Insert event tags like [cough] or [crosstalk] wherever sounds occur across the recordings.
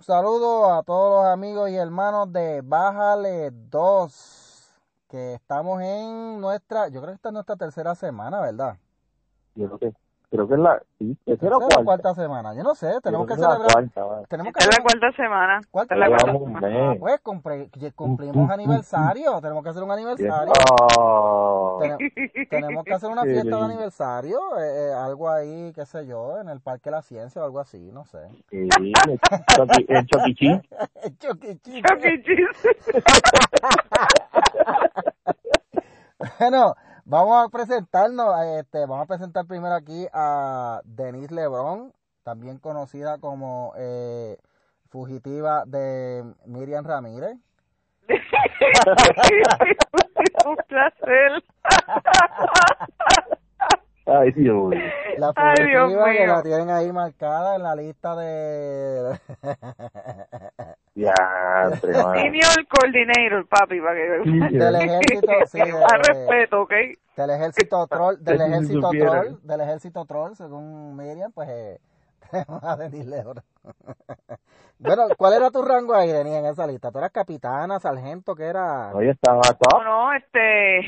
Saludo a todos los amigos y hermanos de Bájale 2, que estamos en nuestra, yo creo que esta es nuestra tercera semana, ¿verdad? Yo creo que creo que es la, sí, Tercera o cuarta. cuarta semana, yo no sé, tenemos que creo la celebrar, cuarta, va. tenemos que es la cuarta semana. ¿Cuarta es la cuarta semana. mes. pues que cumplimos aniversario, tenemos que hacer un aniversario. Oh. Tenemos, [laughs] tenemos que hacer una fiesta de aniversario, eh, eh, algo ahí, qué sé yo, en el Parque de la Ciencia o algo así, no sé. Sí, el Chucky- el E. Cheese. Bueno, vamos a presentarnos, este, vamos a presentar primero aquí a Denise Lebron, también conocida como eh, fugitiva de Miriam Ramírez. [laughs] Un placer. Ay, Dios mío. La Ay, Dios que la tienen ahí marcada en la lista de... [laughs] [laughs] Ya. Senior Coordinator, papi, para que... Sí, del ejército, [laughs] sí, de- Más respeto, ¿ok? del ejército [laughs] troll, del ejército troll, del ejército troll, según Miriam, pues eh, tenemos a Denise Lebron. Bueno, ¿cuál era tu rango ahí, Denise, en esa lista? ¿Tú eras capitana, sargento, qué era? Oye, estaba No, top. no, este...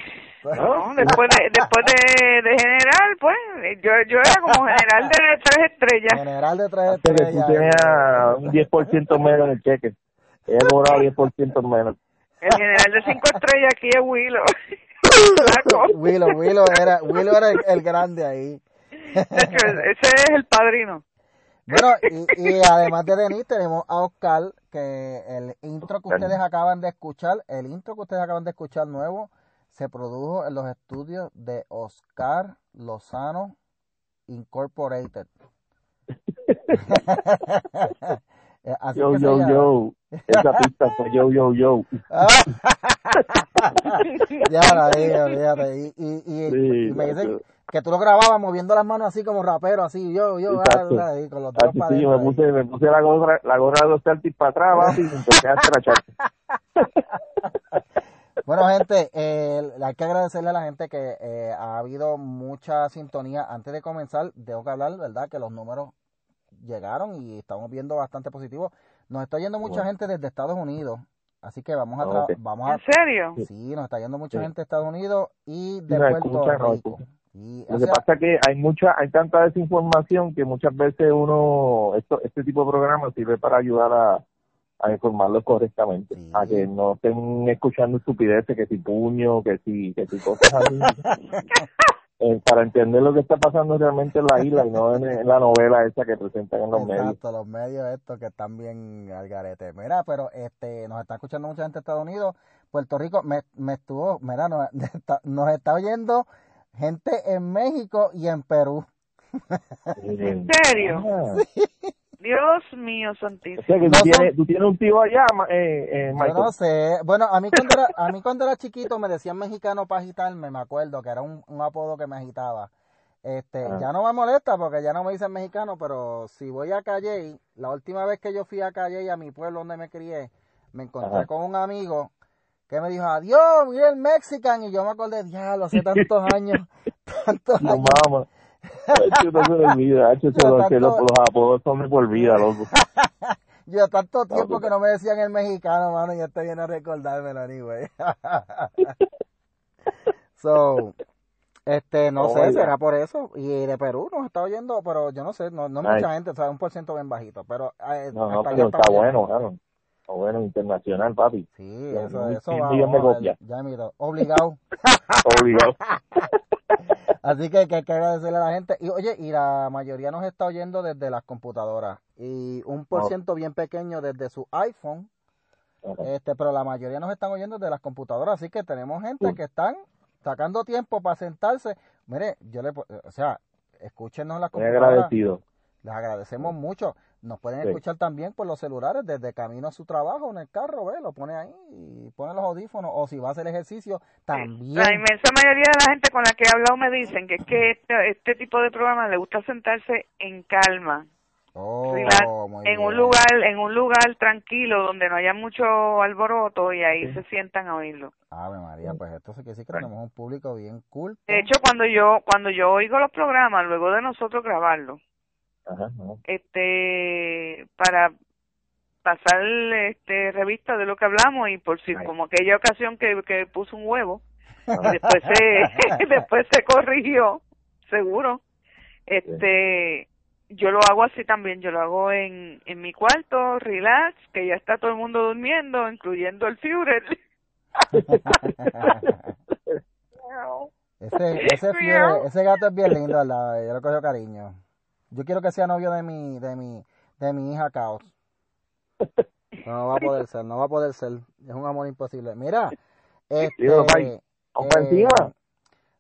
No, después de, después de, de general, pues, yo, yo era como general de tres estrellas. General de tres que tú estrellas. tenías un 10% menos en el cheque. Ella cobraba 10% menos. El general de cinco estrellas aquí es Willow. [laughs] Willow, Willow era, Willow era el, el grande ahí. De hecho, ese es el padrino. Bueno, y, y además de Denise tenemos a Oscar, que el intro que ustedes acaban de escuchar, el intro que ustedes acaban de escuchar nuevo, se produjo en los estudios de Oscar Lozano Incorporated. [laughs] Eh, Así Yo, yo, llama. yo. Esa pista fue yo, yo, yo. Ah. [laughs] ya la dije, olvídate. Y, y, y, Sí, y me dicen que tú lo grababas moviendo las manos así como rapero, así, yo, yo, ah, con los Ah, dedos sí, para sí, me puse, me puse la gorra, la gorra de los Celtics para atrás, papi, y empecé a trachar. [laughs] Bueno, gente, eh, hay que agradecerle a la gente que eh, ha habido mucha sintonía. Antes de comenzar, tengo que hablar, ¿verdad? Que los números llegaron y estamos viendo bastante positivo. Nos está yendo mucha Bueno. gente desde Estados Unidos, así que vamos a, Ah, tra- ok. vamos a, ¿En serio? sí, nos está yendo mucha Sí. gente de Estados Unidos y de nos Puerto Rico. Y, Lo que sea, pasa es que hay mucha, hay tanta desinformación que muchas veces uno, esto, este tipo de programas sirve para ayudar a, a informarlos correctamente, Sí. a que no estén escuchando estupideces, que si puño, que si, que si cosas así, [laughs] Eh, para entender lo que está pasando realmente en la isla y no en, en la novela esa que presentan en los medios. Exacto, los medios estos que están bien al garete. Mira, pero este nos está escuchando mucha gente de Estados Unidos, Puerto Rico, me, me estuvo, mira, nos, [laughs] está- nos está oyendo gente en México y en Perú. ¿En serio? Dios mío, O santísimo. sea que No tú, son- tienes, tú tienes un tío allá, eh, eh, Yo Michael. no sé. Bueno, a mí cuando era, a mí cuando era chiquito me decían mexicano para agitarme, me acuerdo que era un, un apodo que me agitaba. Este, Ah. ya no me molesta porque ya no me dicen mexicano, pero si voy a Calle, la última vez que yo fui a Calle, a mi pueblo donde me crié, me encontré Ajá. con un amigo que me dijo, adiós, mira el Mexican, y yo me acordé, diablo, hace tantos años, [laughs] tantos No años. mames. Hacho, no se le olvida, hacho, se lo- se lo- tanto- los apodos son de por vida, loco. [laughs] Yo tanto tiempo pues. que no me decían el mexicano, mano, y este viene a recordármelo, anyway. [laughs] so, este, no sé, Oiga. será por eso. Y de Perú nos está oyendo, pero yo no sé, no, no Ay. mucha gente, o sea, un por ciento bien bajito, pero eh, No, no, pero está bien. bueno, claro. Está bueno, internacional, papi. Sí, Ya, eso, eso va, ya miro, obligado. [laughs] Obligado. Así que, que hay que agradecerle a la gente. Y oye, y la mayoría nos está oyendo desde las computadoras. Y un por Oh. ciento bien pequeño desde su iPhone. Este, pero la mayoría nos están oyendo desde las computadoras, así que tenemos gente Sí. que están sacando tiempo para sentarse. Mire, yo le, o sea, escúchenos en las computadoras. agradecido. Les agradecemos mucho. Nos pueden Sí. escuchar también por los celulares desde camino a su trabajo en el carro, ve, lo pone ahí y pone los audífonos o si va a hacer ejercicio también. La inmensa mayoría de la gente con la que he hablado me dicen que es que este, este tipo de programa le gusta sentarse en calma, Oh, en un bien. lugar, en un lugar tranquilo donde no haya mucho alboroto y ahí se sientan a oírlo. Ave María, pues esto sí que sí que tenemos un público bien cool. De hecho, cuando yo cuando yo oigo los programas luego de nosotros grabarlos, Ajá, ajá. este para pasar este revista de lo que hablamos y por si como aquella ocasión que, que puso un huevo [laughs] y después se [laughs] después se corrigió seguro este yo lo hago así también yo lo hago en en mi cuarto relax que ya está todo el mundo durmiendo incluyendo el Führer. [laughs] Ese ese, fiel, ese gato es bien lindo ¿verdad? yo le cojo cariño yo quiero que sea novio de mi de mi de mi hija Caos [laughs] no, va a poder ser, no va a poder ser. Es un amor imposible. Mira, este, eh,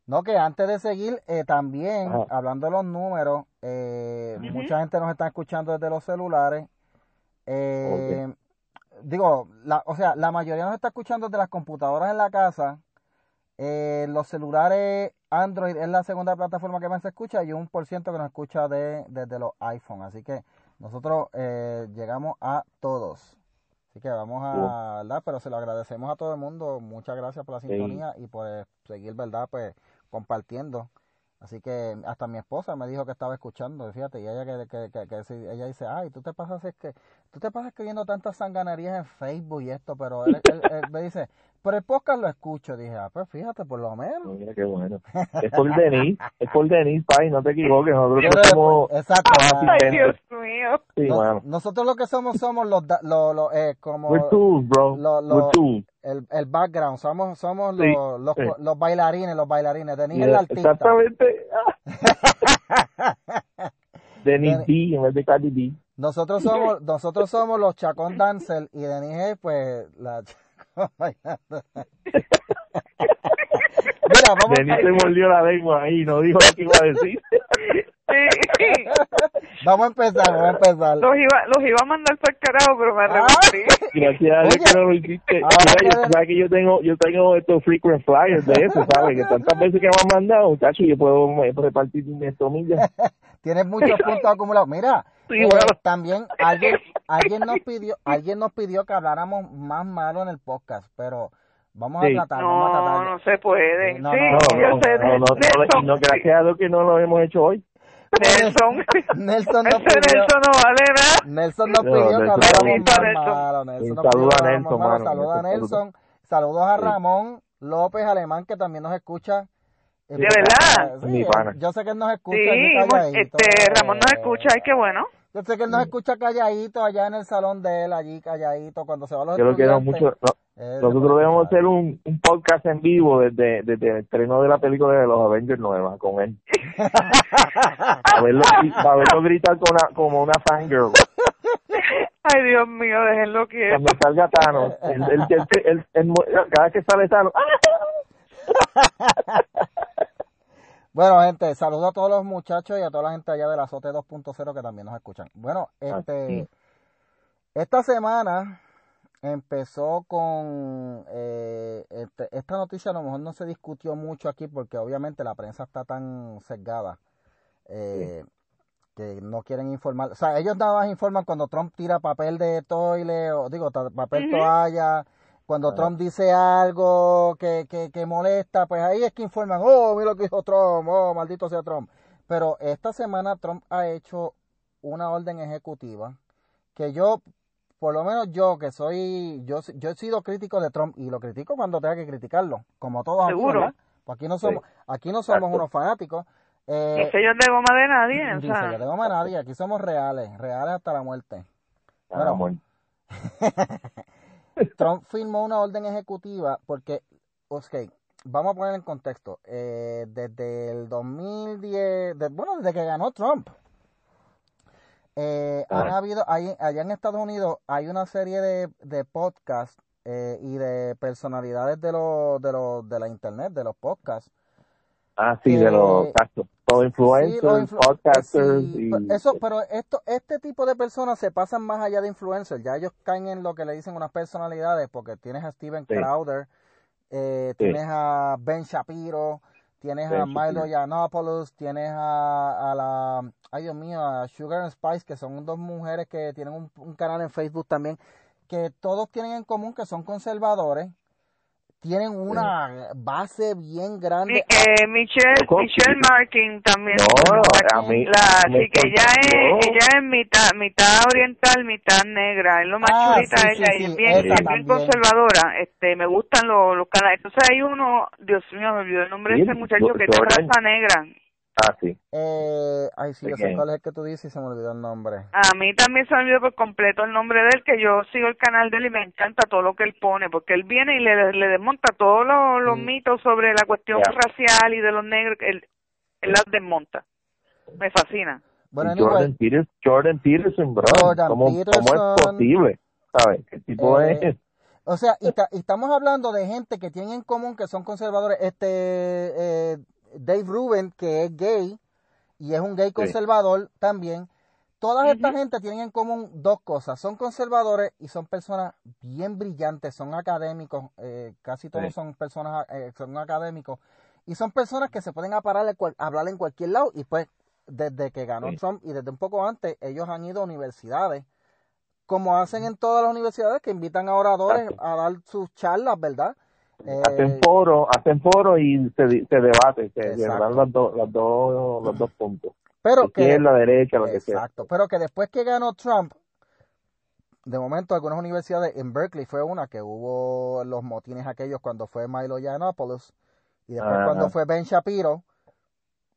no, que antes de seguir, eh, también, hablando de los números, eh, mucha gente nos está escuchando desde los celulares. Digo, la, o sea, la mayoría nos está escuchando desde las computadoras en la casa. Los celulares Android es la segunda plataforma que más se escucha y un por ciento que nos escucha de, desde los iPhone. Así que nosotros llegamos a todos. Así que vamos a, ¿verdad? Pero se lo agradecemos a todo el mundo. Muchas gracias por la sintonía y por eh, seguir, ¿verdad? Pues compartiendo. Así que hasta mi esposa me dijo que estaba escuchando, fíjate, y ella que, que, que, que ella dice, ay, tú te pasas es que tú te pasas escribiendo tantas sanganerías en Facebook y esto, pero él, me dice, pero el podcast lo escucho. Dije, ah, pues fíjate, por lo menos. Mira qué bueno. Es por [laughs] Denis, es por Denis, Pai, no te equivoques. Nosotros somos. Exacto. Ay, Dios mío. Sí, bueno. Nosotros lo que somos somos los, los, los eh, como. We're tools, bro. Los, los, We're tools. El, el background, somos, somos sí, los, los, sí. los, bailarines, los bailarines. Denis yeah, es el artista. Exactamente. [laughs] Denis D en vez de Cardi B. Nosotros somos, nosotros somos los Chacón Dancer y Denis es pues la. Mira, vamos Denis se mordió la lengua ahí, no dijo lo que iba a decir. vamos a empezar, vamos a empezar. Los iba, los iba a mandar para el carajo, pero me arrepentí. Ah, gracias a Dios que no lo hiciste. Mira, yo, sabes que yo tengo, yo tengo estos frequent flyers de eso, ¿sabes? Que tantas veces que me han mandado, muchachos, yo puedo repartir mis tomillas. [laughs] Tienes muchos puntos acumulados. Mira, sí, eh, bueno. también alguien, alguien nos pidió, alguien nos pidió que habláramos más malo en el podcast, pero Vamos sí. a tratar, no, vamos a tratar. No, se puede. No, sí, no, yo sé. No, no, no, no, gracias a Dios que no lo hemos hecho hoy. Nelson. [laughs] Nelson no pidió. Nelson no vale nada. Nelson nos pidió que habláramos más malo. Nelson Saludos a Nelson, mano. Saludos a Nelson. Saludos a Ramón López Alemán, que también nos escucha. ¿De verdad? Sí, Mi pana. yo sé que él nos escucha. Sí, este, Ramón nos escucha, ay, qué bueno. Yo sé que él nos escucha calladito allá en el salón de él, allí calladito, cuando se va a los Yo lo quiero mucho. No, Él nosotros debemos hacer un, un podcast en vivo desde, desde el estreno de la película de los Avengers nueva con él. [laughs] A verlo, a verlo gritar con una, como una fangirl. Ay, Dios mío, déjenlo quieto. Cuando salga Thanos, el, el, el, el- el- cada vez que sale Thanos, Bueno, gente, saludo a todos los muchachos y a toda la gente allá de la Azote 2.0 que también nos escuchan. Bueno, este, esta semana empezó con eh, este- esta noticia a lo mejor no se discutió mucho aquí porque obviamente la prensa está tan sesgada eh, que no quieren informar. O sea, ellos nada más informan cuando Trump tira papel de toile o digo papel toalla. Cuando Ajá. Trump dice algo que, que, que molesta, pues ahí es que informan, oh, mira lo que dijo Trump, oh, maldito sea Trump. Pero esta semana Trump ha hecho una orden ejecutiva que yo, por lo menos yo que soy, yo, yo he sido crítico de Trump y lo critico cuando tenga que criticarlo, como todos aquí, Seguro. Pues aquí no somos, aquí no somos Exacto. unos fanáticos. No Eh, sé yo de goma de nadie, o dice, sea. yo tengo más nadie, aquí somos reales, reales hasta la muerte. Ah, Bueno, amor. [laughs] [laughs] Trump firmó una orden ejecutiva porque, ok, vamos a poner en contexto, eh, desde el 2010, de- bueno, desde que ganó Trump, eh, han Ajá. habido, ahí, allá en Estados Unidos hay una serie de, de podcasts eh, y de personalidades de, los de, los de la internet, de los podcasts. Ah, sí, que- de los exacto. Sí, influencers, los influ- podcasters sí, y... pero eso, pero esto, este tipo de personas se pasan más allá de influencers. Ya ellos caen en lo que le dicen unas personalidades, porque tienes a Steven Sí. Crowder, eh, tienes a Ben Shapiro, tienes Ben a Milo. Yiannopoulos, tienes a, a la, ay Dios mío, a Sugar and Spice, que son dos mujeres que tienen un, un canal en Facebook también, que todos tienen en común que son conservadores, tienen una base bien grande. eh, Michelle, Michelle Markin también. No, a mí, la, sí, que ella es, ella es mitad, mitad oriental, mitad negra. Es lo más Ah, chulita sí, ella. sí, sí, es bien, es bien conservadora. Este, me gustan los, los canales. Entonces hay uno, Dios mío, me olvidó el nombre de ese muchacho que es de raza negra. Ah, sí. Eh, ay, sí, yo sé cuál es el que tú dices y se me olvidó el nombre. A mí también se me olvidó por completo el nombre de él, que yo sigo el canal de él y me encanta todo lo que él pone, porque él viene y le, le desmonta todos los, los Sí. mitos sobre la cuestión Yeah. racial y de los negros, él, él las desmonta. Me fascina. Bueno, Y Jordan, Peters, Jordan Peterson, bro. Jordan ¿Cómo, ¿Cómo Peterson. es posible? ¿Sabes? ¿Qué tipo Eh, es? o sea, y, ta- y estamos hablando de gente que tienen en común que son conservadores. Este, eh, Dave Rubin, que es gay y es un gay conservador también. Toda esta Ujú. gente tienen en común dos cosas. Son conservadores y son personas bien brillantes, son académicos. eh, casi todos Sí. son personas, eh, son académicos. Y son personas que se pueden aparar hablar en cualquier lado. Y pues, desde que ganó Sí. Trump y desde un poco antes, ellos han ido a universidades como hacen en todas las universidades, que invitan a oradores Exacto. a dar sus charlas, ¿verdad? Eh, hacen foro, hacen foro y se, se debate, se, dan los, dos los, dos los dos puntos. pero que, Izquierda, derecha, lo que sea. exacto, pero que después que ganó Trump, de momento algunas universidades, en Berkeley fue una que hubo los motines aquellos cuando fue Milo Yiannopoulos, y después Ajá. cuando fue Ben Shapiro,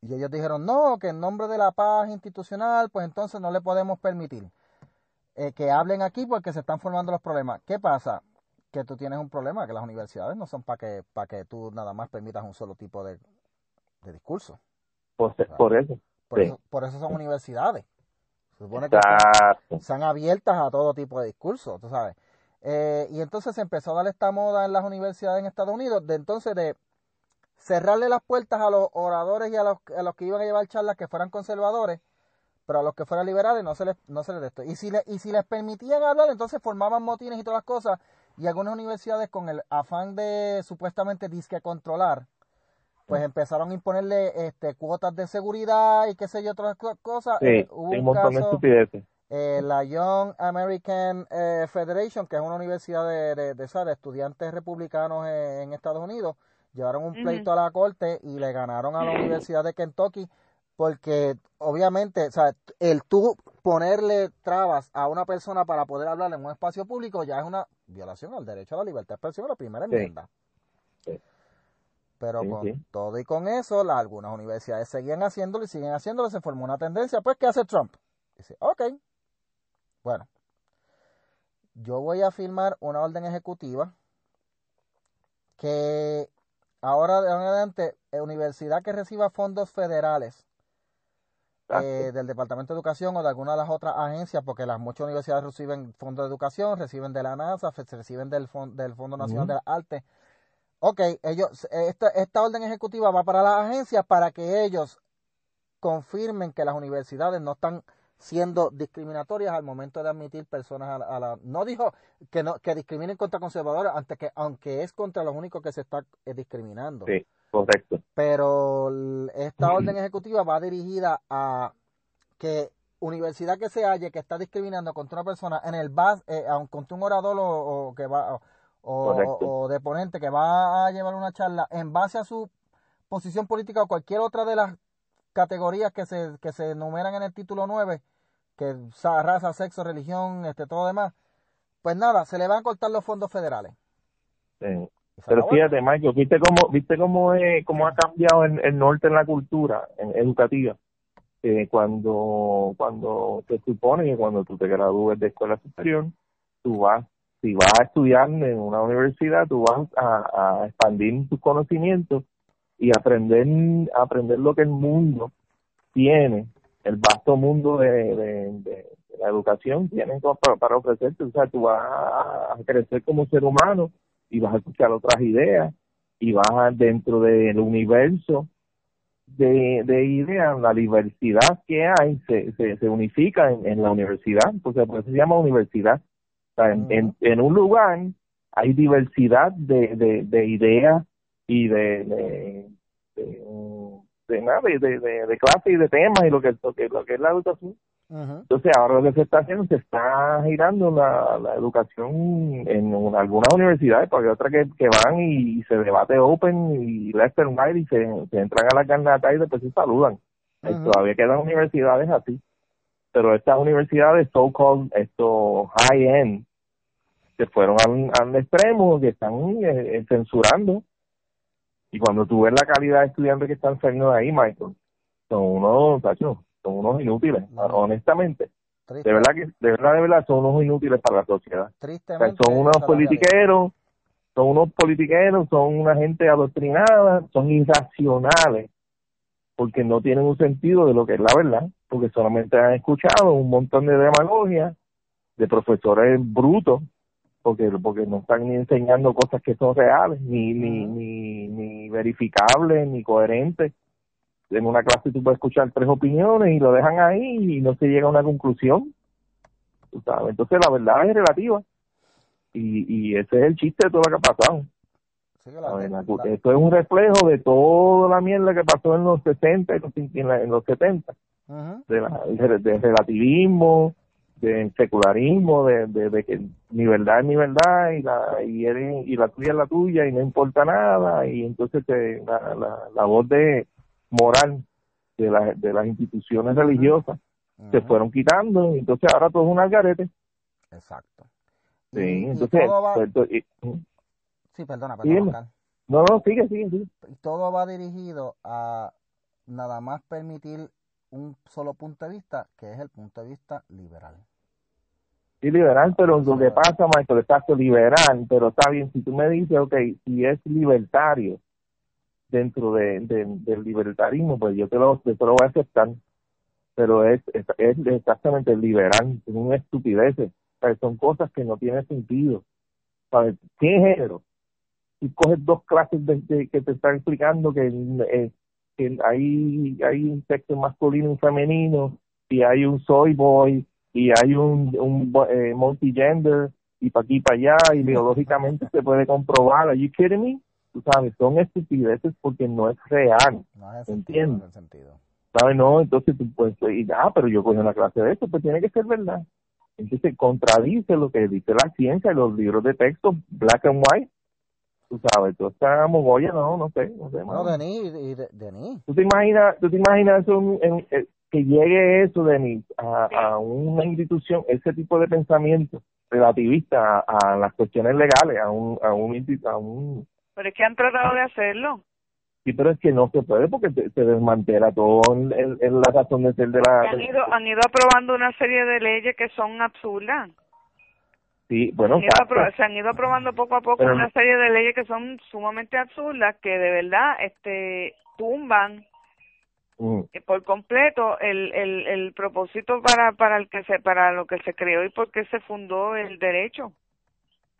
y ellos dijeron, no, que en nombre de la paz institucional, pues entonces no le podemos permitir eh, que hablen aquí porque se están formando los problemas. ¿Qué pasa? Que tú tienes un problema, que las universidades no son para que, para que tú nada más permitas un solo tipo de, de discurso. Por, por eso. Por, Sí. eso, por eso son universidades. Se supone que son abiertas a todo tipo de discursos, tú sabes. Eh, y entonces se empezó a dar esta moda en las universidades en Estados Unidos de entonces de cerrarle las puertas a los oradores y a los, a los que iban a llevar charlas que fueran conservadores, pero a los que fueran liberales no se les, no se les de esto. Y si, le- y si les permitían hablar, entonces formaban motines y todas las cosas. Y algunas universidades con el afán de supuestamente disque controlar, pues empezaron a imponerle este, cuotas de seguridad y qué sé yo, otras co- cosas. Sí, Eh, hubo un un montón de caso, estupideces. eh, la Young American eh, Federation, que es una universidad de, de, de, de estudiantes republicanos en, en Estados Unidos, llevaron un pleito a la corte y le ganaron a la Universidad de Kentucky porque obviamente, o sea, el tú ponerle trabas a una persona para poder hablar en un espacio público ya es una violación al derecho a la libertad de expresión, la primera enmienda. Sí. Pero Sí, con todo y con eso, la- algunas universidades seguían haciéndolo y siguen haciéndolo, se formó una tendencia. Pues, ¿qué hace Trump? Dice, ok, bueno, yo voy a firmar una orden ejecutiva que ahora de adelante, eh, universidad que reciba fondos federales eh, del Departamento de Educación o de alguna de las otras agencias, porque las muchas universidades reciben fondos de educación, reciben de la NASA, reciben del, fon- del Fondo Nacional de las Artes. Ok, ellos, esta, esta orden ejecutiva va para las agencias para que ellos confirmen que las universidades no están siendo discriminatorias al momento de admitir personas a la, a la- no dijo que no que discriminen contra conservadores antes que aunque es contra los únicos que se está eh, discriminando. Sí, correcto. pero esta orden ejecutiva va dirigida a que universidad que se halle que está discriminando contra una persona en el bas, eh, contra un orador o, o que va o, o, Correcto. o de ponente que va a llevar una charla en base a su posición política o cualquier otra de las categorías que se que se enumeran en el título 9 que raza, sexo, religión, este todo demás, pues nada, se le van a cortar los fondos federales. Sí. Pero fíjate, Michael, ¿viste cómo, viste cómo, es- cómo ha cambiado el, el norte en la cultura en- educativa? Eh, cuando, cuando se supone que cuando tú te gradúes de escuela superior, tú vas, si vas a estudiar en una universidad, tú vas a, a expandir tus conocimientos y aprender, aprender lo que el mundo tiene, el vasto mundo de, de, la educación tiene para, para ofrecerte. O sea, tú vas a crecer como ser humano y vas a escuchar otras ideas y vas a- dentro del universo de, de ideas, la diversidad que hay se, se, se unifica en, en la universidad, porque por eso se llama universidad. O sea, en, en, en un lugar hay diversidad de, de, de ideas y de, de, de, nada, de, de, de, clases y de temas y lo que, lo que, lo que es la educación. Entonces ahora lo que se está haciendo, se está girando la, la educación en algunas universidades, porque hay otras que, que van y, se debate open y left and right y se, entran a la carnata y después se saludan. Todavía quedan universidades así. Pero estas universidades so-called, esto high-end, que fueron al, al extremo, que están eh, eh, censurando. Y cuando tú ves la calidad de estudiantes que están saliendo de ahí, Michael, son unos, son unos inútiles, honestamente. De verdad que, de verdad, de verdad, son unos inútiles para la sociedad. son unos politiqueros, son unos politiqueros, son una gente adoctrinada, son irracionales, porque no tienen un sentido de lo que es la verdad, porque solamente han escuchado un montón de demagogia de profesores brutos porque porque no están ni enseñando cosas que son reales, ni ni, ni, ni verificables, ni coherentes. En una clase tú puedes escuchar tres opiniones y lo dejan ahí y no se llega a una conclusión. Entonces la verdad es relativa. Y, y ese es el chiste de todo lo que ha pasado. esto es un reflejo de toda la mierda que pasó en los 60 y en los, 70. de, la, de relativismo, de secularismo, de, de, que mi verdad es mi verdad y la, y, y la tuya es la tuya y no importa nada y entonces la, la, la, voz de moral de, la, de las instituciones religiosas se fueron quitando y entonces ahora todo es un algarete. Exacto. Sí, entonces... Pues, sí, perdona, perdona. No, no, sigue, sigue, sigue. Todo va dirigido a nada más permitir un solo punto de vista, que es el punto de vista liberal. Sí, liberal, pero lo que pasa, Michael, exacto, liberal, pero está bien, si tú me dices, ok, si es libertario dentro de, del libertarismo, pues yo te lo, te lo voy a aceptar, pero es, es, exactamente liberal, es una estupidez, son cosas que no tienen sentido. ¿Sabes? ¿Qué género? Si coges dos clases de, que te están explicando que eh, hay, hay un sexo masculino y femenino, y hay un soy boy, y hay un, un eh, multigender, y para aquí para allá, y biológicamente se puede comprobar. ¿Are you kidding me? Tú sabes, son estupideces porque no es real. No es ¿Entiendes? Sentido. ¿Sabes? No, entonces tú puedes decir, ah, pero yo cogí una clase de eso, pues tiene que ser verdad. Entonces contradice lo que dice la ciencia y los libros de texto, black and white, tú sabes, tú estás mogolla, no, no sé, no sé. No, Denis, y Denis. ¿Tú te imaginas, tú te imaginas eso en, eh, que llegue eso, Denis, a, a una institución, ese tipo de pensamiento relativista a, las cuestiones legales, a un, a un, a un... Pero es que han tratado de hacerlo. Sí, pero es que no se puede porque se desmantela todo en, la razón de ser de la... Han ido, han ido aprobando una serie de leyes que son absurdas. Sí, bueno, se han, ido aprobando poco a poco una serie de leyes que son sumamente absurdas, que de verdad este tumban mm. eh, por completo el, el, el propósito para para el que se para lo que se creó y por qué se fundó el derecho.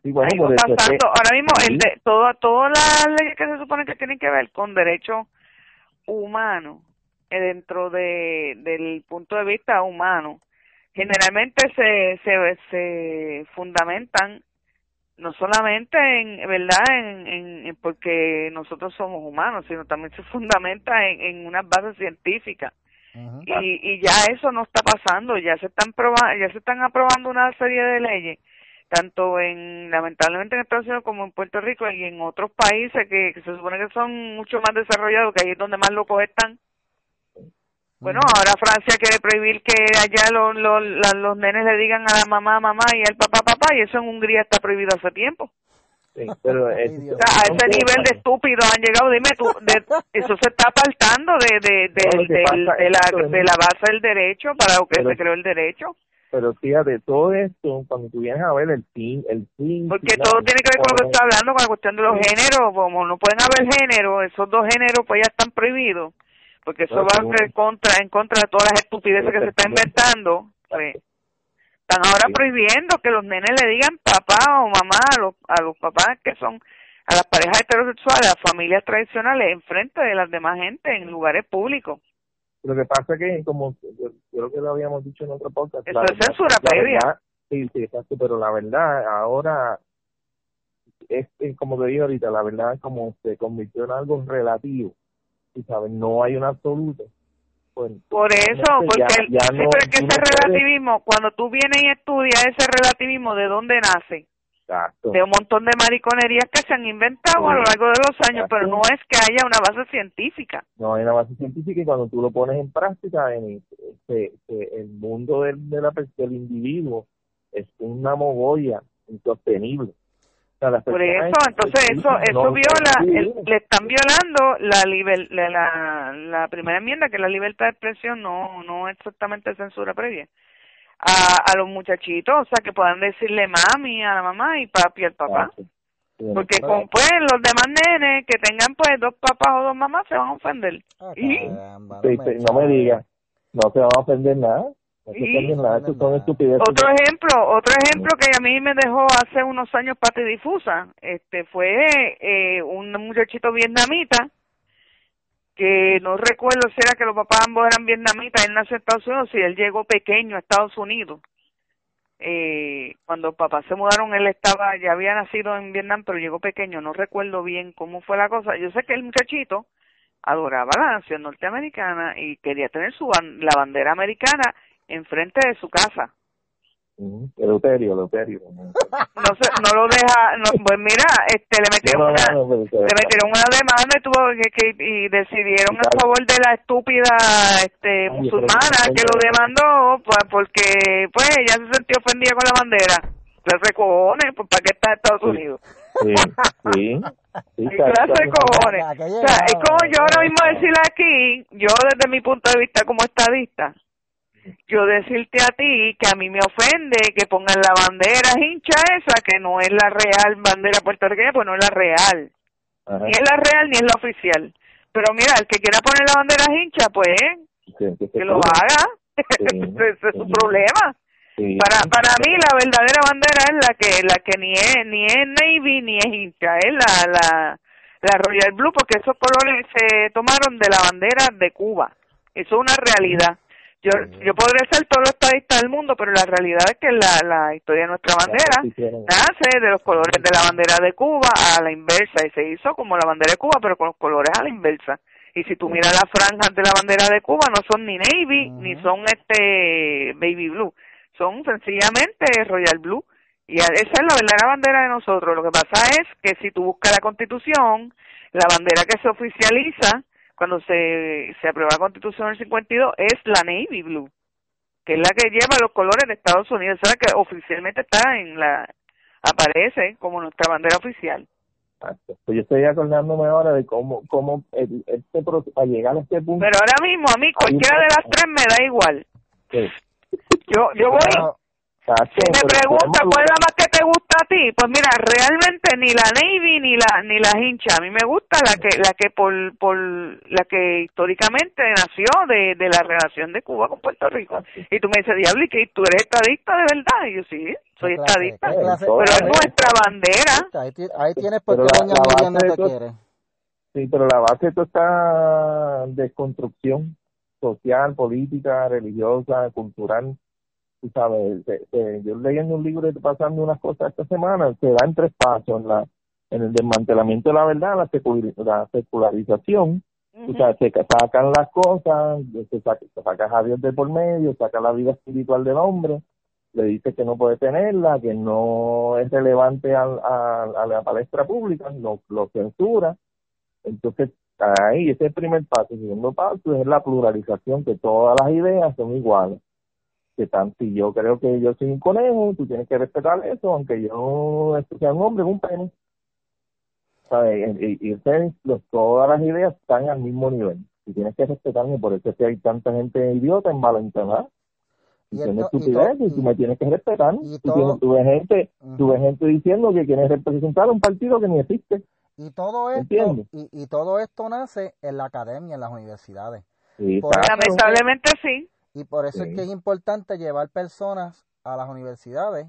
Sí, bueno, ahora mismo el de, todo, todas las leyes que se supone que tienen que ver con derechos humanos eh, dentro de del punto de vista humano generalmente se, se, se fundamentan no solamente en verdad en, en, porque nosotros somos humanos sino también se fundamenta en, en unas bases científicas. Y, y ya eso no está pasando ya se están probando ya se están aprobando una serie de leyes tanto en lamentablemente en Estados Unidos como en Puerto Rico y en otros países que, que se supone que son mucho más desarrollados que ahí es donde más locos están bueno, ahora Francia quiere prohibir que allá los, los, los nenes le digan a la mamá mamá y al papá papá y eso en Hungría está prohibido hace tiempo. Sí, pero a ese nivel de estúpido han llegado, dime tú, de, eso se está apartando de, de, de, la, de la base del derecho para lo que se creó el derecho. Pero fíjate, todo esto, cuando tú vienes a ver el fin, el fin... Porque todo tiene que ver con lo que estoy hablando, con la cuestión de los géneros, como no pueden haber género, esos dos géneros pues ya están prohibidos porque eso va en contra, en contra de todas las estupideces que se están inventando. Pues, están ahora prohibiendo que los nenes le digan papá o mamá a los, a los papás que son a las parejas heterosexuales, a las familias tradicionales, enfrente de las demás gente, en lugares públicos. Lo que pasa es que, como yo, creo que lo habíamos dicho en otro podcast, eso es censura previa. sí, sí, exacto, pero la verdad, ahora, es, es como te digo ahorita, la verdad es como se convirtió en algo relativo sabes, no hay un absoluto. pues, por eso, porque el, sí, que ese relativismo, cuando tú vienes y estudias ese relativismo, ¿de dónde nace? De un montón de mariconerías que se han inventado a lo largo de los años, pero no es que haya una base científica. No hay una base científica y cuando tú lo pones en práctica, en este, este, el mundo del, de la, del individuo es una mogolla insostenible. Por eso, entonces eso eso viola, le están violando la, la, la primera enmienda, que es la libertad de expresión, no no exactamente censura previa a, a los muchachitos, o sea, que puedan decirle mami a la mamá y papi al papá. Porque con pues los demás nenes que tengan pues dos papás o dos mamás se van a ofender. Ah, y no me digas, no se van a ofender nada. Otro ejemplo, otro ejemplo que a mí me dejó hace unos años difusa este fue eh, un muchachito vietnamita que no recuerdo si era que los papás ambos eran vietnamitas, él nació en Estados Unidos y él llegó pequeño a Estados Unidos. Eh, cuando papás se mudaron, él estaba, ya había nacido en Vietnam, pero llegó pequeño, no recuerdo bien cómo fue la cosa. Yo sé que el muchachito adoraba la nación norteamericana y quería tener su la bandera americana enfrente de su casa. Eleuterio, Eleuterio. No, se, no lo deja, no, pues mira, este le metieron una, le metieron una demanda y tuvo que, que y decidieron a favor de la estúpida este musulmana que lo demandó pues porque pues ella se sintió ofendida con la bandera. Clase cojones, pues para qué está en Estados Unidos. Sí, sí. sí [laughs] clase de cojones. O sea, es como yo ahora mismo decirle aquí, yo desde mi punto de vista como estadista, yo decirte a ti que a mí me ofende que pongan la bandera hincha esa, que no es la real bandera puertorriqueña, pues no es la real. Ni es la real ni es la oficial. Pero mira, el que quiera poner la bandera hincha, pues que, lo haga. [laughs] Ese es su problema. Para para mí la verdadera bandera es la que la que ni es ni es navy ni es hincha, es la la la royal blue porque esos colores se tomaron de la bandera de Cuba. Eso es una realidad. Yo, yo podré ser todo los estadista del mundo, pero la realidad es que la, la historia de nuestra bandera nace de los colores de la bandera de Cuba a la inversa y se hizo como la bandera de Cuba, pero con los colores a la inversa. Y si tú miras las franjas de la bandera de Cuba, no son ni navy ni son este baby blue, son sencillamente royal blue. Y esa es la verdadera bandera de nosotros. Lo que pasa es que si tú buscas la constitución, la bandera que se oficializa cuando se, se aprueba la Constitución del 52 es la Navy Blue, que es la que lleva los colores de Estados Unidos, es la que oficialmente está en la aparece como nuestra bandera oficial. Pues yo estoy acordándome ahora de cómo, cómo el, este para llegar a este punto. Pero ahora mismo a mí cualquiera de las tres me da igual. Yo, yo voy, si me pregunta cuál es la más que te gusta a ti, pues mira, realmente ni la Navy ni la ni la hincha, a mí me gusta la que la que por por la que históricamente nació de, de la relación de Cuba con Puerto Rico. Y tú me dices, "Diablo, ¿y que tú eres estadista de verdad?" Y yo, "Sí, soy estadista." pero es nuestra bandera. Ahí, tienes por qué doña no te quiere. Sí, pero la base de toda esta desconstrucción social, política, religiosa, cultural tú sabes, yo leyendo un libro y pasando unas cosas esta semana, se da en tres pasos, en, la, en el desmantelamiento de la verdad, la, la secularización, o sea, se sacan las cosas, se saca, a Dios de por medio, saca la vida espiritual del hombre, le dice que no puede tenerla, que no es relevante a, a, la palestra pública, lo, lo censura. Entonces, ahí ese es el primer paso. El segundo paso es la pluralización, que todas las ideas son iguales que tan, si yo creo que yo soy un conejo, tú tienes que respetar eso, aunque yo sea un hombre, un pene. Y, y, los, todas las ideas están al mismo nivel. Y tienes que respetarme, por eso es que hay tanta gente idiota en malentendido. Y, y estupidez, y, tú me tienes que respetar. Y tú, ves gente, tú ves gente diciendo que quieres representar un partido que ni existe. Y todo esto, y, y todo esto nace en la academia, en las universidades. Lamentablemente sí. Y por eso es que es importante llevar personas a las universidades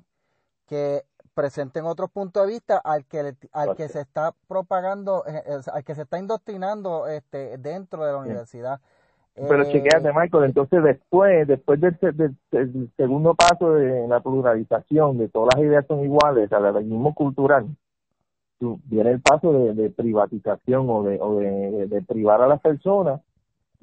que presenten otros puntos de vista al que al que se está propagando eh, eh, al que se está indoctrinando este dentro de la universidad. Pero eh, chequeate Michael entonces después después del, segundo paso de la pluralización de todas las ideas son iguales al mismo cultural viene el paso de, privatización o de o de privar a las personas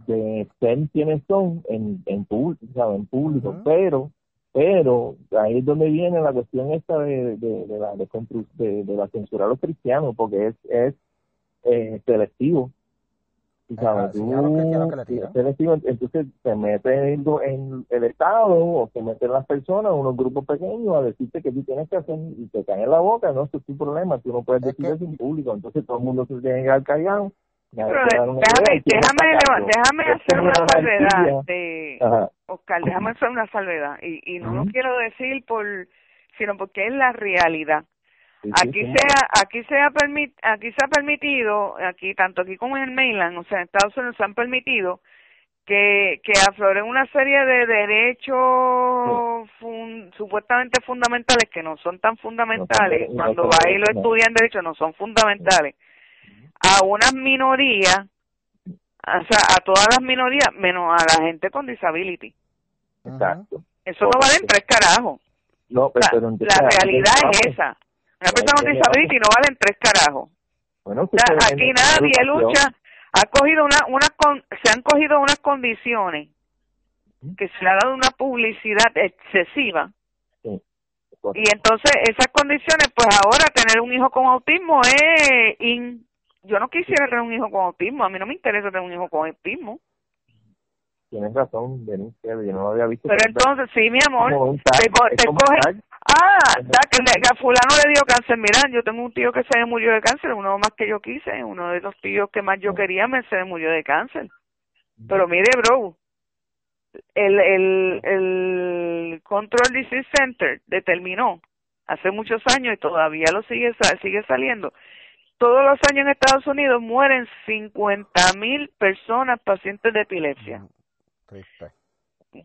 de ser quienes son en, en, público, en público, pero pero ahí es donde viene la cuestión esta de, de, de la de, de, la censura a los cristianos porque es es eh, selectivo. Selectivo entonces se mete en, en, el estado o se meten las personas unos grupos pequeños a decirte que tú tienes que hacer y te caen en la boca no eso es tu problema tú no puedes decir eso en público entonces todo el mundo se tiene que quedar callado déjame, déjame, déjame hacer una salvedad, de, Oscar, déjame hacer una salvedad. Y, y no lo quiero decir por, sino porque es la realidad. Aquí se ha, aquí se ha permit, aquí se ha permitido, aquí tanto aquí como en el mainland, o sea, en Estados Unidos se han permitido que, que afloren una serie de derechos supuestamente fundamentales que no son tan fundamentales. Cuando va y lo estudian derecho no son fundamentales a unas minorías, o sea, a todas las minorías, menos a la gente con disability. Exacto. Eso no vale en tres carajos. No, pero, la, realidad es esa. Una persona con disability no vale en tres carajos. Bueno, aquí nadie lucha. Ha cogido una, una se han cogido unas condiciones que se le ha dado una publicidad excesiva. Y entonces esas condiciones, pues ahora tener un hijo con autismo es in, yo no quisiera tener un hijo con autismo, a mí no me interesa tener un hijo con autismo. Tienes razón, Denise, yo no lo había visto. Pero entonces, sí, mi amor, te, coge, ah, da, que, a fulano le dio cáncer, mira, yo tengo un tío que se murió de cáncer, uno más que yo quise, uno de los tíos que más yo quería me se murió de cáncer. Pero mire, bro, el, el, el Control Disease Center determinó hace muchos años y todavía lo sigue sigue saliendo todos los años en Estados Unidos mueren 50 mil personas pacientes de epilepsia.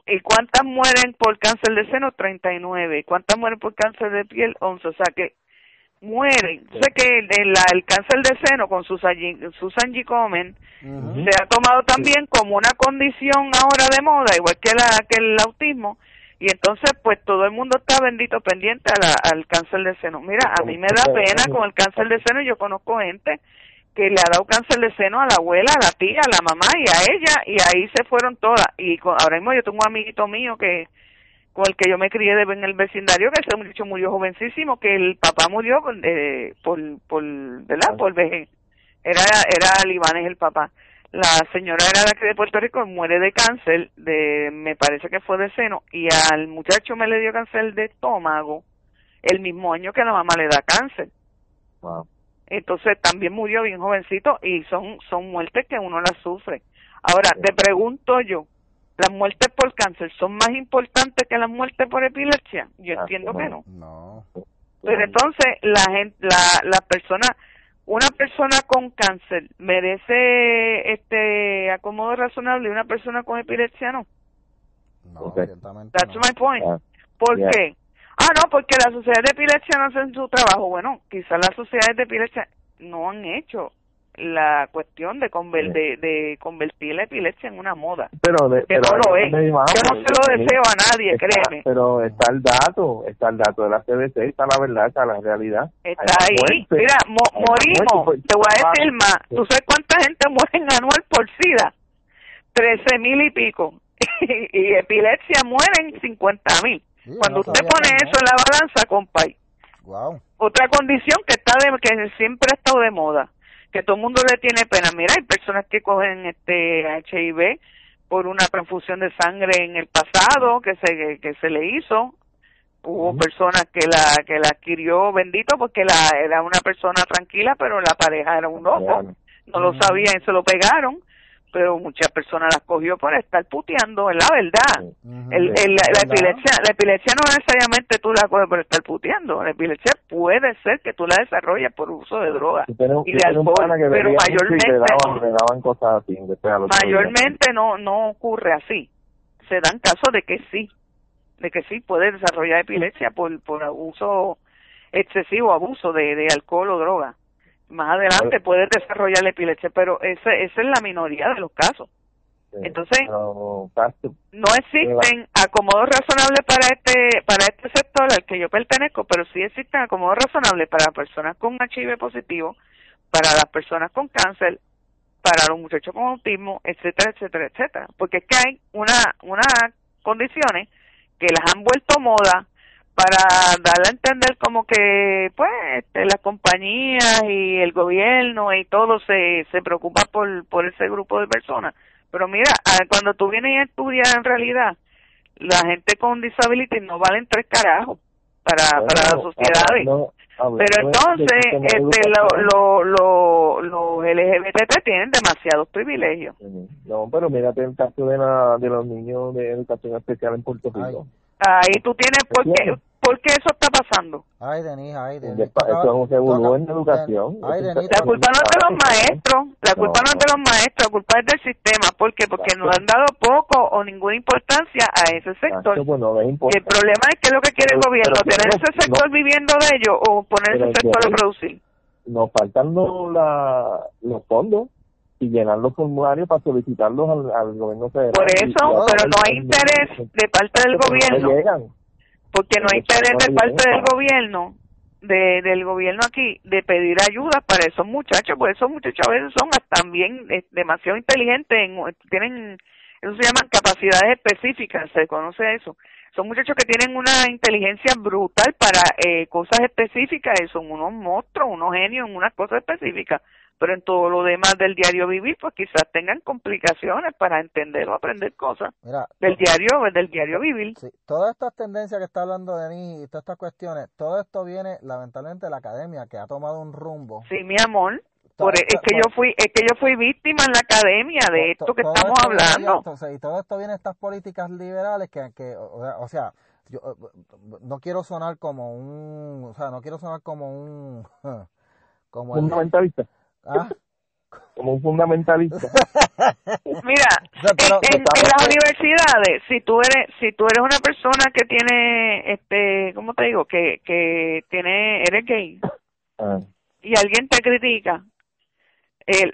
¿Y cuántas mueren por cáncer de seno? 39. ¿Y cuántas mueren por cáncer de piel? 11. O sea que mueren. Sé que el, el, cáncer de seno con Susan, Susan G. Komen se ha tomado también como una condición ahora de moda, igual que, la, que el autismo, y entonces pues todo el mundo está bendito pendiente al cáncer de seno. Mira, a mí me da pena con el cáncer de seno, yo conozco gente que le ha dado cáncer de seno a la abuela, a la tía, a la mamá y a ella y ahí se fueron todas. Y ahora mismo yo tengo un amiguito mío que con el que yo me crié en el vecindario que ese muchacho murió jovencísimo, que el papá murió eh, por, por, ¿verdad? Por vejez. Era, era libanés el papá la señora era de aquí de Puerto Rico, muere de cáncer, de me parece que fue de seno, y al muchacho me le dio cáncer de estómago el mismo año que la mamá le da cáncer. Entonces también murió bien jovencito y son, son muertes que uno las sufre. Ahora, te pregunto yo, ¿las muertes por cáncer son más importantes que las muertes por epilepsia? Yo ah, entiendo que no. No. Pero entonces la gente, la, la persona una persona con cáncer merece este acomodo razonable y una persona con epilepsia no. No, That's my point. ¿Por qué? Ah, no, porque la sociedad de epilepsia no hacen su trabajo. Bueno, quizás las sociedades de epilepsia no han hecho la cuestión de, de, convertir la epilepsia en una moda. Pero, que no lo es. Yo no se lo deseo a nadie, créeme. Pero está el dato, está el dato de la CDC, está la verdad, está la realidad. Está ahí. Mira, morimos. Pues, te voy a decir más. ¿Tú sabes cuánta gente muere anual por SIDA? Trece mil y pico. [laughs] y epilepsia mueren cincuenta mil. Cuando usted pone eso en la balanza, compay. Wow. Otra condición que está de, que siempre ha estado de moda que todo el mundo le tiene pena. Mira, hay personas que cogen este HIV por una transfusión de sangre en el pasado que se que se le hizo. Hubo personas que la que la adquirió bendito porque la era una persona tranquila, pero la pareja era un loco. No lo sabían y se lo pegaron pero muchas personas las cogió por estar puteando, es la verdad. el, el, la, epilepsia, la epilepsia no necesariamente tú la coges por estar puteando, la epilepsia puede ser que tú la desarrolles por uso de drogas y de alcohol, pero mayormente, mayormente no, no ocurre así. Se dan casos de que sí, de que sí puede desarrollar epilepsia por, por uso excesivo, abuso de, de alcohol o droga más adelante puede desarrollar la epilepsia, pero ese, esa es la minoría de los casos. Entonces, no existen acomodos razonables para este para este sector al que yo pertenezco, pero sí existen acomodos razonables para personas con HIV positivo, para las personas con cáncer para los muchachos con autismo, etcétera, etcétera, etcétera. Porque es que hay una, unas condiciones que las han vuelto moda para darle a entender como que pues este, las compañías y el gobierno y todo se, se preocupa por, por ese grupo de personas. Pero mira, cuando tú vienes a estudiar en realidad, la gente con disability no valen tres carajos para, para las sociedades. pero entonces, este, lo, lo, los LGBT tienen demasiados privilegios. No, pero mírate el caso de, la, de los niños de educación especial en Puerto Rico. Ahí tú tienes, ¿por qué, ¿por qué eso está pasando? Ay, Denis, ay, Denis. Eso es un revolú en educación. Ay, Denis, la culpa no es de los maestros, la culpa no, es de los maestros, la culpa es del sistema. ¿Por qué? Porque no han dado poco o ninguna importancia a ese sector. Pues no y el problema es que es lo que quiere el gobierno, tener ese sector viviendo de ello o poner ese sector a producir. Nos faltan los, la, los fondos y llenar los formularios para solicitarlos al, gobierno federal. Por eso, pero no hay interés de parte del gobierno. Porque no hay interés de parte del gobierno, de, del gobierno aquí, de pedir ayuda para esos muchachos, porque esos muchachos a veces son también eh, demasiado inteligentes, tienen, eso se llaman capacidades específicas, se conoce eso. Son muchachos que tienen una inteligencia brutal para eh, cosas específicas, y son unos monstruos, unos genios en unas cosas específicas pero en todo lo demás del diario vivir, pues quizás tengan complicaciones para entender o aprender cosas del diario del diario vivir. Sí, todas estas tendencias que está hablando Denis y todas estas cuestiones, todo esto viene lamentablemente de la academia que ha tomado un rumbo. Sí, mi amor. Por, e, es que yo fui es que yo fui víctima en la academia de esto que estamos hablando. y todo esto viene de estas políticas liberales que, que o, sea, yo no quiero sonar como un, o sea, no quiero sonar como un [laughs] como un ¿Ah? Como un fundamentalista. [laughs] Mira, en, las universidades, si tú eres, si tú eres una persona que tiene, este, ¿cómo te digo? Que, que tiene, eres gay ah. y alguien te critica,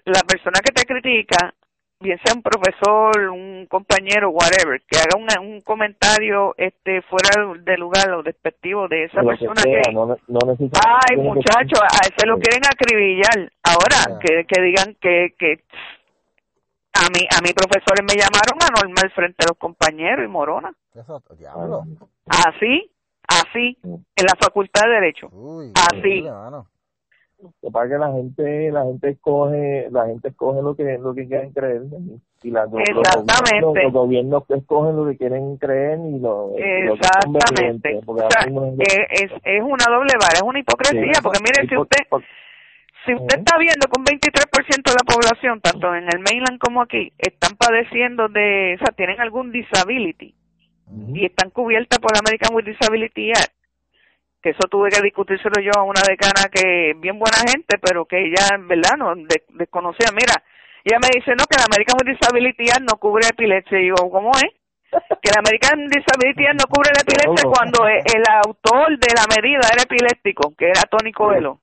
la persona que te critica bien sea un profesor, un compañero, whatever, que haga un comentario este fuera de lugar o despectivo de esa persona que, ay muchacho, a ese lo quieren acribillar. Ahora que, que digan que que a mí a mi profesores me llamaron anormal frente a los compañeros y morona. Eso, diablo. Así, así, en la Facultad de Derecho. así para que la gente la gente escoge la gente escoge lo que lo que quieren creer y la, exactamente los, gobiernos, escogen lo que quieren creer y lo exactamente. es, es una doble vara es una hipocresía porque mire si usted si usted está viendo que un 23% de la población tanto en el mainland como aquí están padeciendo de o sea tienen algún disability y están cubiertas por American with Disability Act que eso tuve que discutírselo yo a una decana que bien buena gente, pero que ella, en verdad, no desconocía. Mira, ella me dice, no, que la American Disability Act no cubre epilepsia. Y yo, ¿cómo es? [laughs] Que la American Disability Act no cubre la epilepsia cuando e, el autor de la medida era epiléptico, que era Tony Coelho.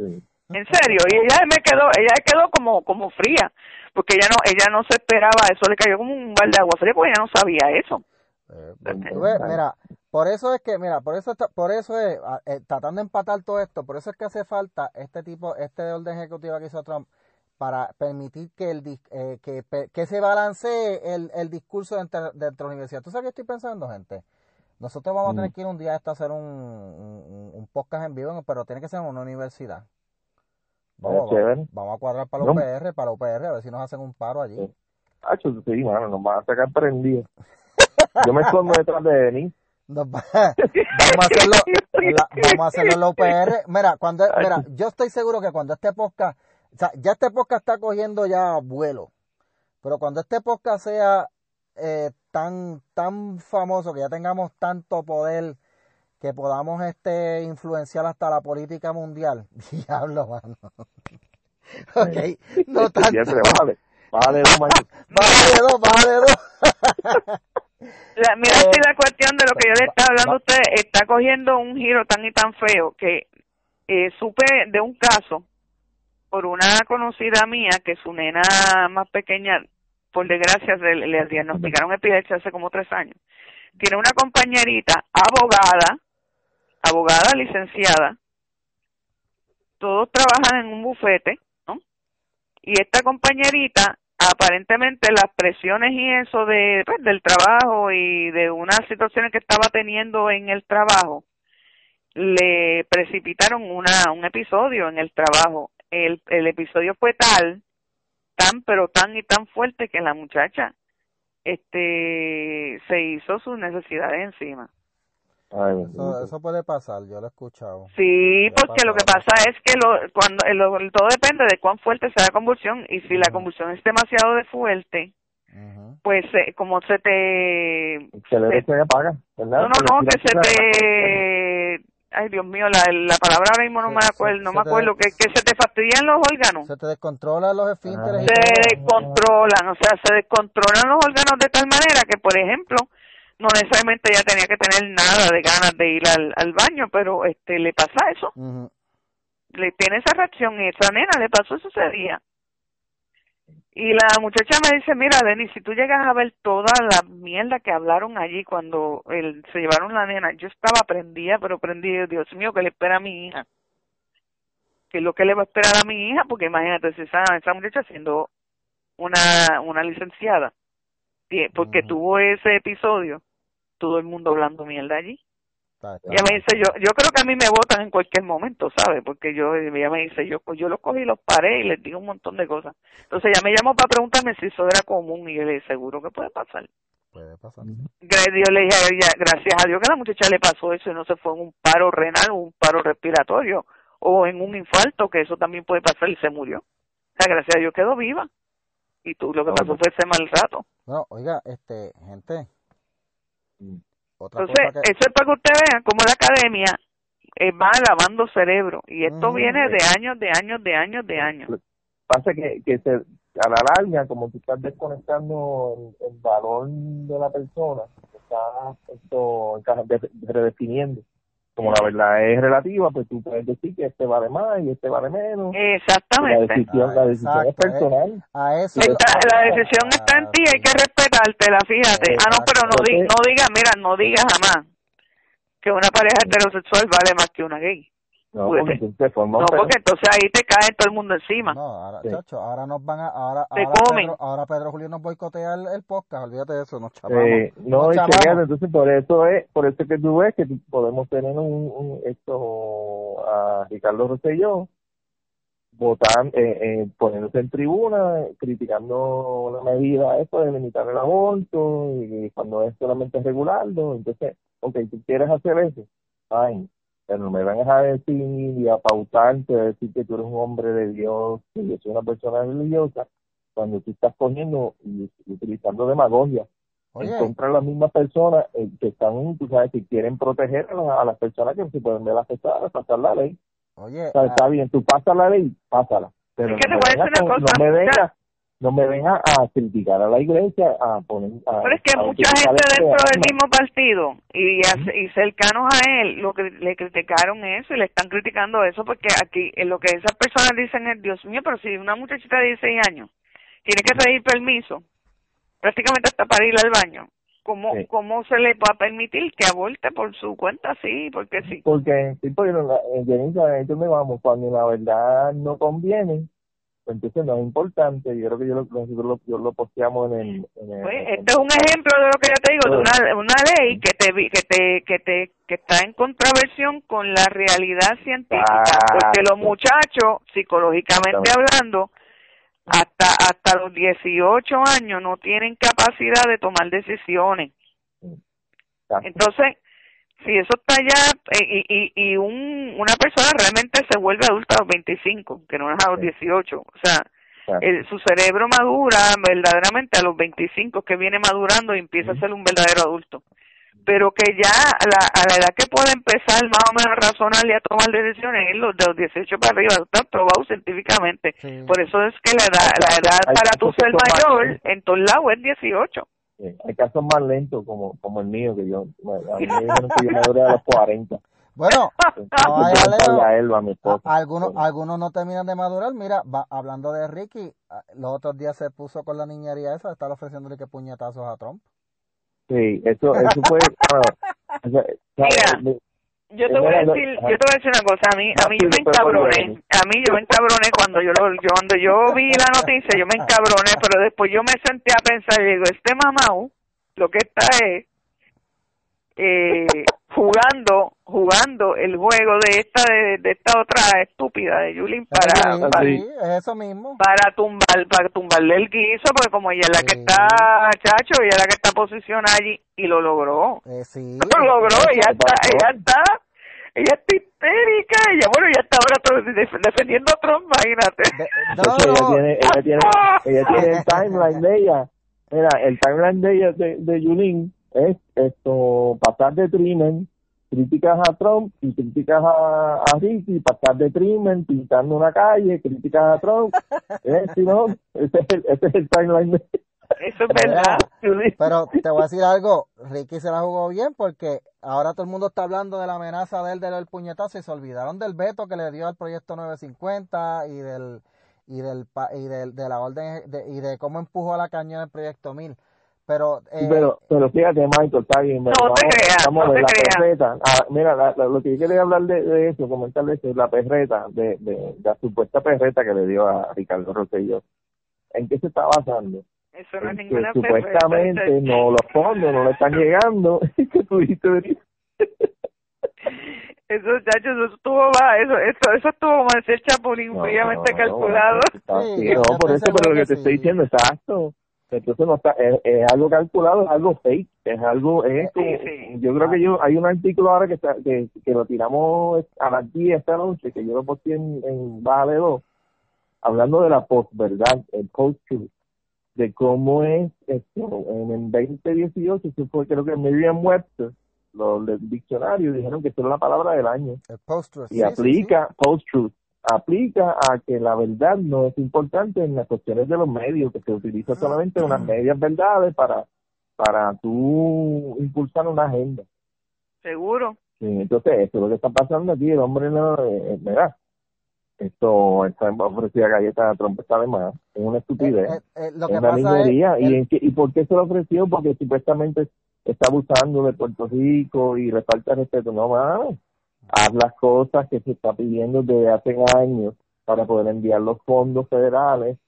En serio, y ella me quedó, ella quedó como, como fría, porque ella no, ella no se esperaba, eso le cayó como un balde de agua fría, porque ella no sabía eso. Eh, mira, por eso es que, mira, por eso por eso es, eh, tratando de empatar todo esto, por eso es que hace falta este tipo, este orden ejecutivo que hizo Trump para permitir que el eh, que, que se balancee el, el discurso dentro, de la universidad. ¿Tú sabes qué estoy pensando, gente? Nosotros vamos a tener mm. que ir un día a hacer un, un, podcast en vivo, pero tiene que ser en una universidad. Vamos, vamos, a cuadrar para la UPR, para la UPR, a ver si nos hacen un paro allí. Ah, sí, nos van a sacar prendidos. Yo me [laughs] escondo detrás de Denis. [laughs] vamos a hacerlo, vamos a hacerlo en la UPR. Mira, cuando, mira, yo estoy seguro que cuando este podcast, o sea, ya este podcast está cogiendo ya vuelo, pero cuando este podcast sea eh, tan, tan famoso, que ya tengamos tanto poder, que podamos este influenciar hasta la política mundial, [laughs] diablo, mano. ok, no [laughs] tanto. Bájale, bájale dos, bájale dos, bájale dos. La, mira si eh, la cuestión de lo que yo le estaba hablando a usted está cogiendo un giro tan y tan feo que eh, supe de un caso por una conocida mía que su nena más pequeña, por desgracia, le, diagnosticaron epilepsia hace como tres años. Tiene una compañerita abogada, abogada licenciada, todos trabajan en un bufete, y esta compañerita aparentemente las presiones y eso de pues, del trabajo y de unas situaciones que estaba teniendo en el trabajo le precipitaron una un episodio en el trabajo. El el episodio fue tal tan pero tan y tan fuerte que la muchacha este se hizo sus necesidades encima eso, puede pasar, yo lo he escuchado. Sí, porque lo que pasa es que lo, cuando todo depende de cuán fuerte sea la convulsión y si la convulsión es demasiado de fuerte, pues eh, como se te... Se, se apaga, ¿verdad? No, no, no, que se te... Ay, Dios mío, la, la palabra ahora mismo no me acuerdo, no me acuerdo, que, que se te fastidian los órganos. Se te descontrolan los esfínteres. Se descontrolan, o sea, se descontrolan los órganos de tal manera que, por ejemplo, no necesariamente ella tenía que tener nada de ganas de ir al, al baño, pero este le pasa eso. Le tiene esa reacción y esa nena le pasó eso ese día. Y la muchacha me dice, mira, Denis, si tú llegas a ver toda la mierda que hablaron allí cuando el, se llevaron la nena, yo estaba prendida, pero prendida, Dios mío, ¿qué le espera a mi hija? ¿Qué es lo que le va a esperar a mi hija? Porque imagínate, si esa, esa muchacha siendo una, una licenciada, porque tuvo ese episodio, todo el mundo hablando mierda allí. Ella me dice, yo yo creo que a mí me votan en cualquier momento, ¿sabe? Porque yo, ella me dice, yo yo los cogí, los paré y les digo un montón de cosas. Entonces ella me llamó para preguntarme si eso era común y yo le dije, seguro que puede pasar. Puede pasar. Dios le dije a ella, gracias a Dios que a la muchacha le pasó eso y no se fue en un paro renal o un paro respiratorio o en un infarto, que eso también puede pasar y se murió. O sea, gracias a Dios quedó viva. Y tú lo que pasó fue ese mal rato. No, oiga, este, gente, entonces, eso es para que usted vea cómo la academia eh, va lavando cerebro. Y esto viene de años, de años, de años, de años. Pasa que, que se, a la larga, como tú estás desconectando el, valor de la persona, está esto redefiniendo como la verdad es relativa, pues tú puedes decir que este vale más y este vale menos. Exactamente. La decisión, la decisión es personal. A eso, la decisión está en ti, hay que respetártela, fíjate. Ah, no, pero no, digas, no digas, mira, no digas jamás que una pareja heterosexual vale más que una gay. No, porque, entonces, no, porque entonces ahí te cae todo el mundo encima. No, ahora, chacho, ahora nos van a, ahora, ahora, Pedro, ahora Pedro Julio nos boicotea el, el, podcast, olvídate de eso, nos. Eh, no, entonces por eso es, por eso que tú ves que podemos tener un, un esto a Ricardo Rosselló votando, eh, eh, poniéndose en tribuna, criticando la medida esto de limitar el aborto, y, cuando es solamente regularlo, entonces, ok, tú quieres hacer eso, fine, pero no me van a decir y a pautarte, a decir que tú eres un hombre de Dios, que yo soy una persona religiosa, cuando tú estás poniendo y utilizando demagogia Oye. en contra de las mismas personas eh, que están, tú sabes, que quieren proteger a, las personas que se pueden ver afectadas, pasar la ley. Oye, está ah. bien, tú pasas la ley, pásala. Pero es que no, te voy a decir una cosa, no me vengas no me venga a criticar a la iglesia, a poner... Pero es que mucha gente dentro del mismo partido y, y cercanos a él lo que le criticaron eso y le están criticando eso porque aquí lo que esas personas dicen es, Dios mío, pero si una muchachita de 16 años tiene que pedir permiso prácticamente hasta para ir al baño, ¿cómo, ¿cómo se le va a permitir que aborte por su cuenta? Sí, porque sí. Porque, sí, porque en me vamos, cuando la verdad no conviene, no es importante, yo creo que yo lo, nosotros lo, yo lo posteamos en el... pues, este es un ejemplo de lo que yo te digo, de una, una ley que te, que te que te que está en contraversión con la realidad científica, ah, porque los muchachos, psicológicamente hablando, hasta hasta los 18 años no tienen capacidad de tomar decisiones. Entonces, si eso está ya eh, y, y, un, una persona realmente se vuelve adulta a los 25, que no es a los 18, o sea, su cerebro madura verdaderamente a los 25 que viene madurando y empieza a ser un verdadero adulto. Pero que ya a la, a la edad que puede empezar más o menos a razonar y a tomar decisiones es los de los 18 para arriba, está probado científicamente. Por eso es que la edad, la edad para tu ser mayor en todos lados es 18 hay casos más lentos como, como el mío, que yo, a mí me [laughs] dijeron que yo me duré a los 40. Bueno, algunos, algunos no terminan de madurar. Mira, va, hablando de Ricky, los otros días se puso con la niñería esa, estar ofreciéndole que puñetazos a Trump. Sí, eso, eso fue, [laughs] yo te voy a decir, yo te voy a decir una cosa, a mí, a mí yo me encabroné, a mí yo me encabroné cuando yo lo, yo, cuando yo vi la noticia, yo me encabroné, pero después yo me senté a pensar y digo, este mamau, lo que está es, eh, jugando jugando el juego de esta de, esta otra estúpida de Yulin para, para eso mismo. para tumbar para tumbarle el guiso porque como ella es la que está chacho ella es la que está posicionada allí y lo logró. Eh, sí, lo logró ella está ella está ella está histérica ella bueno ella está ahora defendiendo a Trump imagínate. No, ella tiene ella tiene ella tiene el [laughs] timeline de ella. Mira el timeline de ella de, de Yulin es esto pasar de Trimen, críticas a Trump y críticas a, a Ricky, pasar de Trimen, pintando una calle, críticas a Trump. ¿eh? Si no, ese es el, ese es el timeline Eso es verdad. [laughs] Pero te voy a decir algo, Ricky se la jugó bien porque ahora todo el mundo está hablando de la amenaza de él del puñetazo y se olvidaron del veto que le dio al proyecto 950 y del y del y del, de la orden y de cómo empujó a la cañón el proyecto 1000. Pero, eh, pero, pero fíjate, Michael, está bien. No te creas, no te la perreta. Ah, mira, lo que yo quería hablar de, de eso, comentarle eso, es la perreta, de, de, la supuesta perreta que le dio a Ricardo Rosselló. ¿En qué se está basando? Eso no es ninguna que Supuestamente no los fondos no le están llegando. [laughs] ¿Qué tú dijiste? Eso, muchachos, eso estuvo va, eso, eso, eso estuvo como decir chapulín fríamente calculado. No, por eso, pero lo que te estoy diciendo, exacto entonces no está es, algo calculado es algo fake es algo es yo creo que yo hay un artículo ahora que está, que, que lo tiramos a las 10 esta noche que yo lo puse en, en Baja de 2 hablando de la post verdad el post truth de cómo es esto en el 2018 eso fue creo que Merriam Webster los del diccionario dijeron que eso era la palabra del año. El post truth y aplica post truth aplica a que la verdad no es importante en las cuestiones de los medios, que se utiliza solamente unas medias verdades para, para tú impulsar una agenda. Seguro. Sí, entonces, esto es lo que está pasando aquí, el hombre no, eh, mira, esto está ofrecida galleta a Trump está de más, es una estupidez, eh, eh, es una niñería. ¿Y, en ¿Y por qué se lo ofreció? Porque supuestamente está abusando de Puerto Rico y le falta respeto. No, más haz las cosas que se está pidiendo desde hace años para poder enviar los fondos federales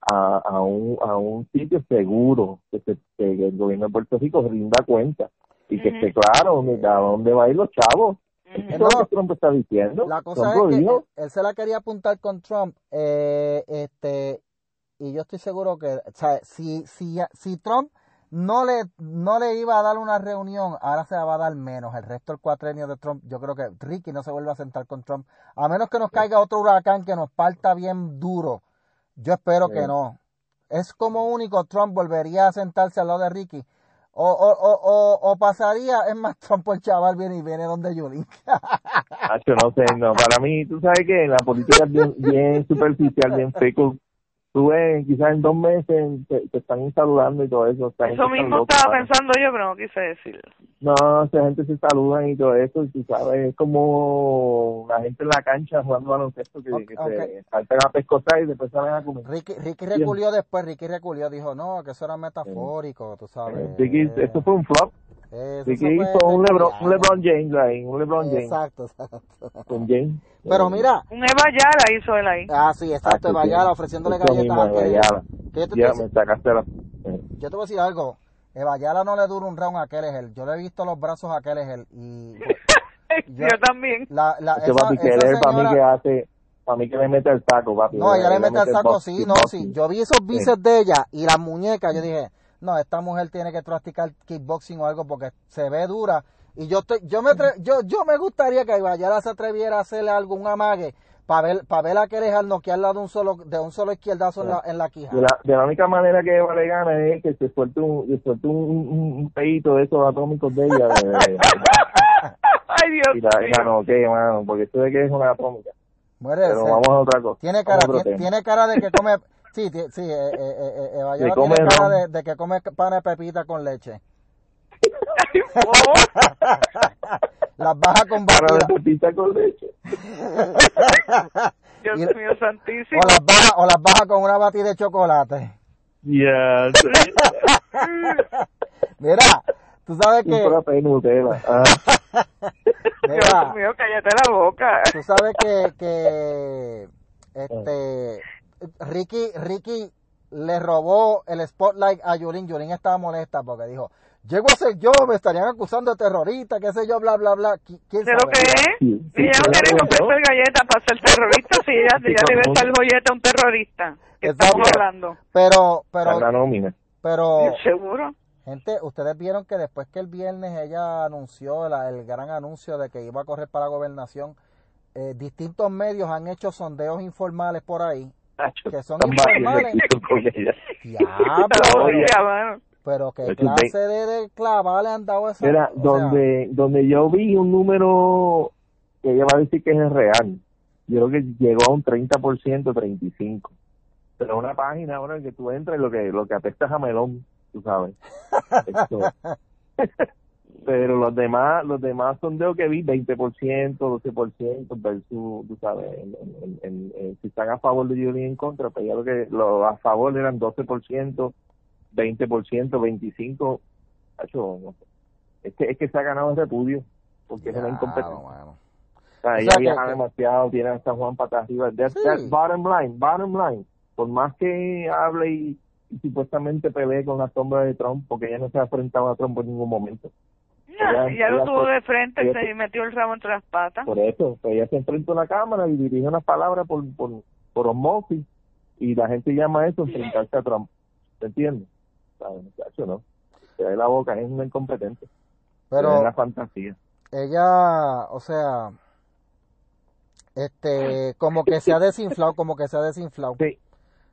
a, a, un, a un sitio seguro, que, se, el gobierno de Puerto Rico rinda cuenta y que esté claro a dónde va a ir los chavos. Eso es lo que Trump está diciendo. La cosa es que él, se la quería apuntar con Trump, eh, este, y yo estoy seguro que, o sea, si, si, si Trump no le, no le iba a dar una reunión, ahora se va a dar menos. El resto del cuatrenio de Trump, yo creo que Ricky no se vuelve a sentar con Trump, a menos que nos caiga otro huracán que nos parta bien duro. Yo espero que no. Es como único, Trump volvería a sentarse al lado de Ricky. O, o, o, o, pasaría, es más, Trump el chaval viene y viene donde Julie. no sé, no, para mí, tú sabes que la política es bien, bien superficial, bien [laughs] feco tú ves, quizás en dos meses te, están saludando y todo eso. Eso mismo estaba pensando yo, pero no quise decirlo. No, esa gente se saluda y todo eso, y tú sabes, es como la gente en la cancha jugando baloncesto que, que se saltan a pescotar y después salen a comer. Ricky, Ricky reculió después, Ricky reculió, dijo, no, que eso era metafórico, tú sabes. Ricky, esto fue un flop. Ricky hizo un Lebron, un LeBron James ahí, un LeBron James. Exacto, exacto. Con James. Pero mira. Un Eva Yala hizo él ahí. Ah, sí, exacto, Eva Yala ofreciéndole galletas a Yala. Yo te, ya, me sacaste la... yo te voy a decir algo. Eva Yala no le dura un round a Kelleher. Yo le he visto los brazos a Kelleher y... [laughs] yo, también. La, la, esa, papi, señora... para mí que hace... Para mí que le mete el saco, papi. No, ella le, mete el saco, sí, no, sí. Yo vi esos bíceps de ella y las muñecas, yo dije, no, esta mujer tiene que practicar kickboxing o algo porque se ve dura. Y yo estoy, yo me yo, yo me gustaría que Vallada se atreviera a hacerle algún amague para ver, para ver a que dejar noquearla de un solo, de un solo izquierdazo en la, en la quija. De la, de la única manera que Eva le gana es que se suelte un, se suelte un, un, peito de esos atómicos de ella. [laughs] Ay, Dios y la, y no, ¿qué, mano? Porque esto de que es una atómica. Muere Pero vamos a otra cosa. Tiene cara, tiene, tiene, cara de que come, sí, sí, eh, eh, eh, eh Vallada tiene cara de, de, que come pan de pepita con leche. [laughs] las baja con batida. pepita con leche. [laughs] Dios mío santísimo. O las baja, o las baja con una batida de chocolate. Yeah. [laughs] Mira, Tú sabes que... Ah. Dios Mira, mío, cállate la boca. tú sabes que, que este Ricky Ricky le robó el spotlight a Yulín. Yulín estaba molesta porque dijo, llego a ser yo, me estarían acusando de terrorista, qué sé yo, bla, bla, bla. ¿Qui- ¿Quién que es? Sí, ella no yo. ofrecer galletas para ser terrorista, si ella, Sí, ella debe estar joyeta a un terrorista. ¿Qué estamos hablando? Pero, en la pero, nómina. pero, ¿Seguro? gente, ustedes vieron que después que el viernes ella anunció la- el gran anuncio de que iba a correr para la gobernación, eh, distintos medios han hecho sondeos informales por ahí, Que son informales. [laughs] Diablo, [laughs] pero qué Eso clase de, de clava le han dado a esa Mira, sea, donde, donde yo vi un número que ella va a decir que es real, yo creo que llegó a un 30%, 35%. Pero una página ahora en que tú entras lo que, lo que apesta es a melón, tú sabes. [laughs] Esto. Pero los demás, los demás sondeos que vi, 20%, 12% versus, tú sabes, en, en- en- en- si están a favor de Julie en contra, pues ya lo que, los a favor eran 12%, 20%, 25%, Hacho, no sé. Es que, es que se ha ganado el repudio, porque es una incompetencia. O sea, O ella sea, viaja que- demasiado, tiene a San Juan para arriba. That's, Sí. that's bottom line, bottom line. Por más que hable y, y supuestamente pelee con la sombra de Trump, porque ella no se ha enfrentado a Trump en ningún momento. Ya, Ella- [laughs] ya lo ella tuvo de frente, ella se metió el rabo entre las patas. Por eso, pues ella se enfrenta a la cámara y dirige unas palabras por, por, por osmosis, y la gente llama eso enfrentarse a Trump. ¿Se entiende? ¿Sabes? Muchacho, no. Se da la boca, es una incompetente. es Pero una fantasía. ella, o sea, este, como que se ha desinflado, como que se ha desinflado. Sí.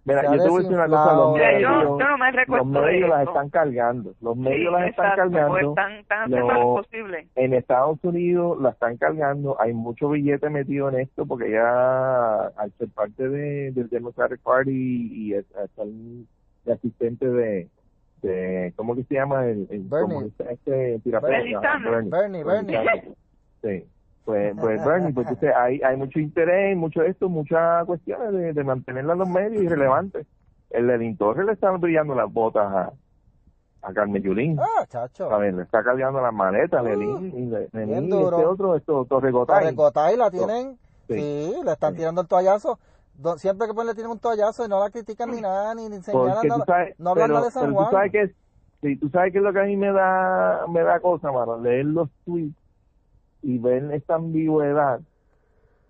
Mira, yo te voy a decir una cosa, los yo, medios, yo no me los medios las están cargando, los medios Sí, las están exacto, cargando, están, están haciendo Lo- lo posible. en Estados Unidos la están cargando, hay mucho billete metido en esto porque ya al ser parte de, del Democratic Party y es- es el de asistente de, de ¿cómo que se llama? El, el Bernie. este Bernie. Bernie, Bernie. Sí. Pues, pues Bernie, pues entonces hay, hay mucho interés, mucho de esto, muchas cuestiones de, de mantenerla en los medios irrelevantes. El Lenin Torres le están brillando las botas a, a Carmen Yulín. Ah, chacho. A ver, le está cargando las maletas, Uh, Lenin, y le- y este otro, esto, Torregotay. Torrecotay la tienen, Sí. sí, le están Sí. tirando el toallazo. Siempre que pues le tienen un toallazo y no la critican ni nada, ni, ni señalan nada, sabes, no hablan pero, de San pero Juan. tú sabes que, sí, tú sabes que es lo que a mí me da, me da cosa, mano, leer los tweets y ver esta ambigüedad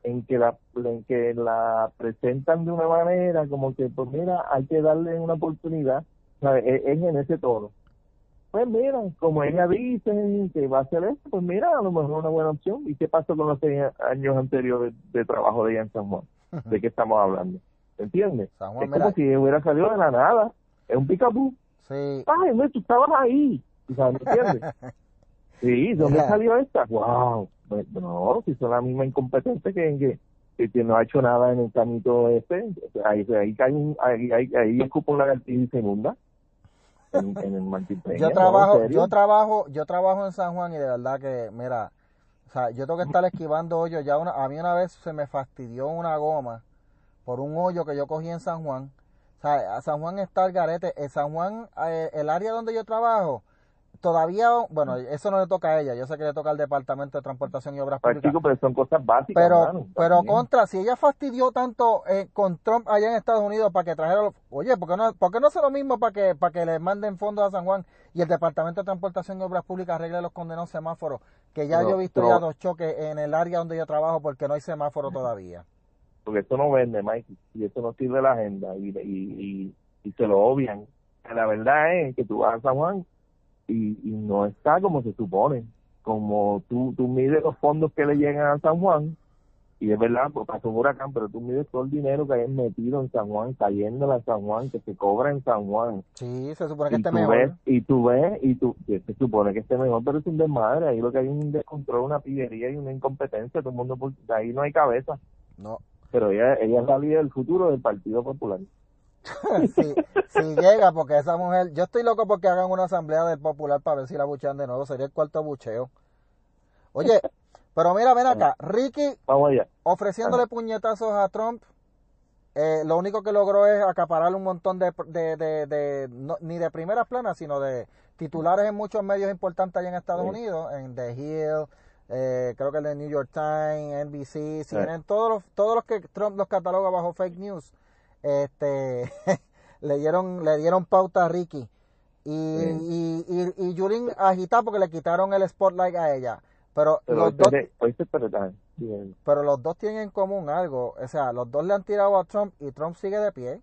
en que la en que la presentan de una manera como que pues mira hay que darle una oportunidad ¿sabes? Es, es en ese tono. Pues mira como ella dice que va a hacer esto pues mira a lo mejor una buena opción. Y qué pasó con los seis años anteriores de trabajo de ella en San Juan de qué estamos hablando ¿entiendes? San Juan, es mira, como si hubiera salido de la nada. Es un picabú sí, ay no tú estabas ahí. ¿me entiendes? [laughs] Sí, ¿dónde salió esta? ¡Wow! No, si son la misma incompetente que, que, que, no ha hecho nada en el camino este, ahí, ahí ahí, ahí, ahí inunda. En, en el Martín Peña, yo trabajo, yo trabajo, yo trabajo en San Juan y de verdad que, mira, o sea, yo tengo que estar esquivando hoyos. Ya una, a mí una vez se me fastidió una goma por un hoyo que yo cogí en San Juan. O sea, a San Juan está el garete. En San Juan, eh, el área donde yo trabajo, todavía, bueno, eso no le toca a ella. Yo sé que le toca al Departamento de Transportación y Obras Pues, Públicas. chico, pero son cosas básicas, Pero, mano, pero también. contra, si ella fastidió tanto eh, con Trump allá en Estados Unidos para que trajera, los- oye, ¿por qué no, por qué no hace lo mismo para que, para que le manden fondos a San Juan y el Departamento de Transportación y Obras Públicas arregle los condenados semáforos? Que ya Pero- yo he visto pero- ya dos choques en el área donde yo trabajo porque no hay semáforo todavía. Porque esto no vende, Mike, y eso no sirve la agenda, y, y, y, y se lo obvian. La verdad es que tú vas a San Juan y, y no está como se supone. Como tú, tú mides los fondos que le llegan a San Juan, y es verdad, pues pasó un huracán, pero tú mides todo el dinero que hay metido en San Juan, cayéndole a San Juan, que se cobra en San Juan. Sí, se supone que Y esté mejor. ves, y tú ves, y tú, se supone que esté mejor, pero es un desmadre. Ahí lo que hay es un descontrol, una pillería y una incompetencia. Todo el mundo, por- ahí no hay cabeza. No. Pero ella, ella es la líder del futuro del Partido Popular. [laughs] si, si llega, porque esa mujer, yo estoy loco porque hagan una asamblea del popular para ver si la buchean de nuevo, sería el cuarto bucheo. Oye, pero mira, ven acá, Ricky Vamos allá. ofreciéndole puñetazos a Trump, eh, lo único que logró es acaparar un montón de, de, de, de- no- ni de primeras planas, sino de titulares en muchos medios importantes allá en Estados Unidos, en The Hill, eh, creo que el de New York Times, NBC, CNN, todos los, todos los que Trump los cataloga bajo fake news, este, [laughs] le dieron, le dieron pauta a Ricky. Y, y, y, y Yulín agita porque le quitaron el spotlight a ella. Pero, los dos, pero los dos tienen en común algo. O sea, los dos le han tirado a Trump y Trump sigue de pie.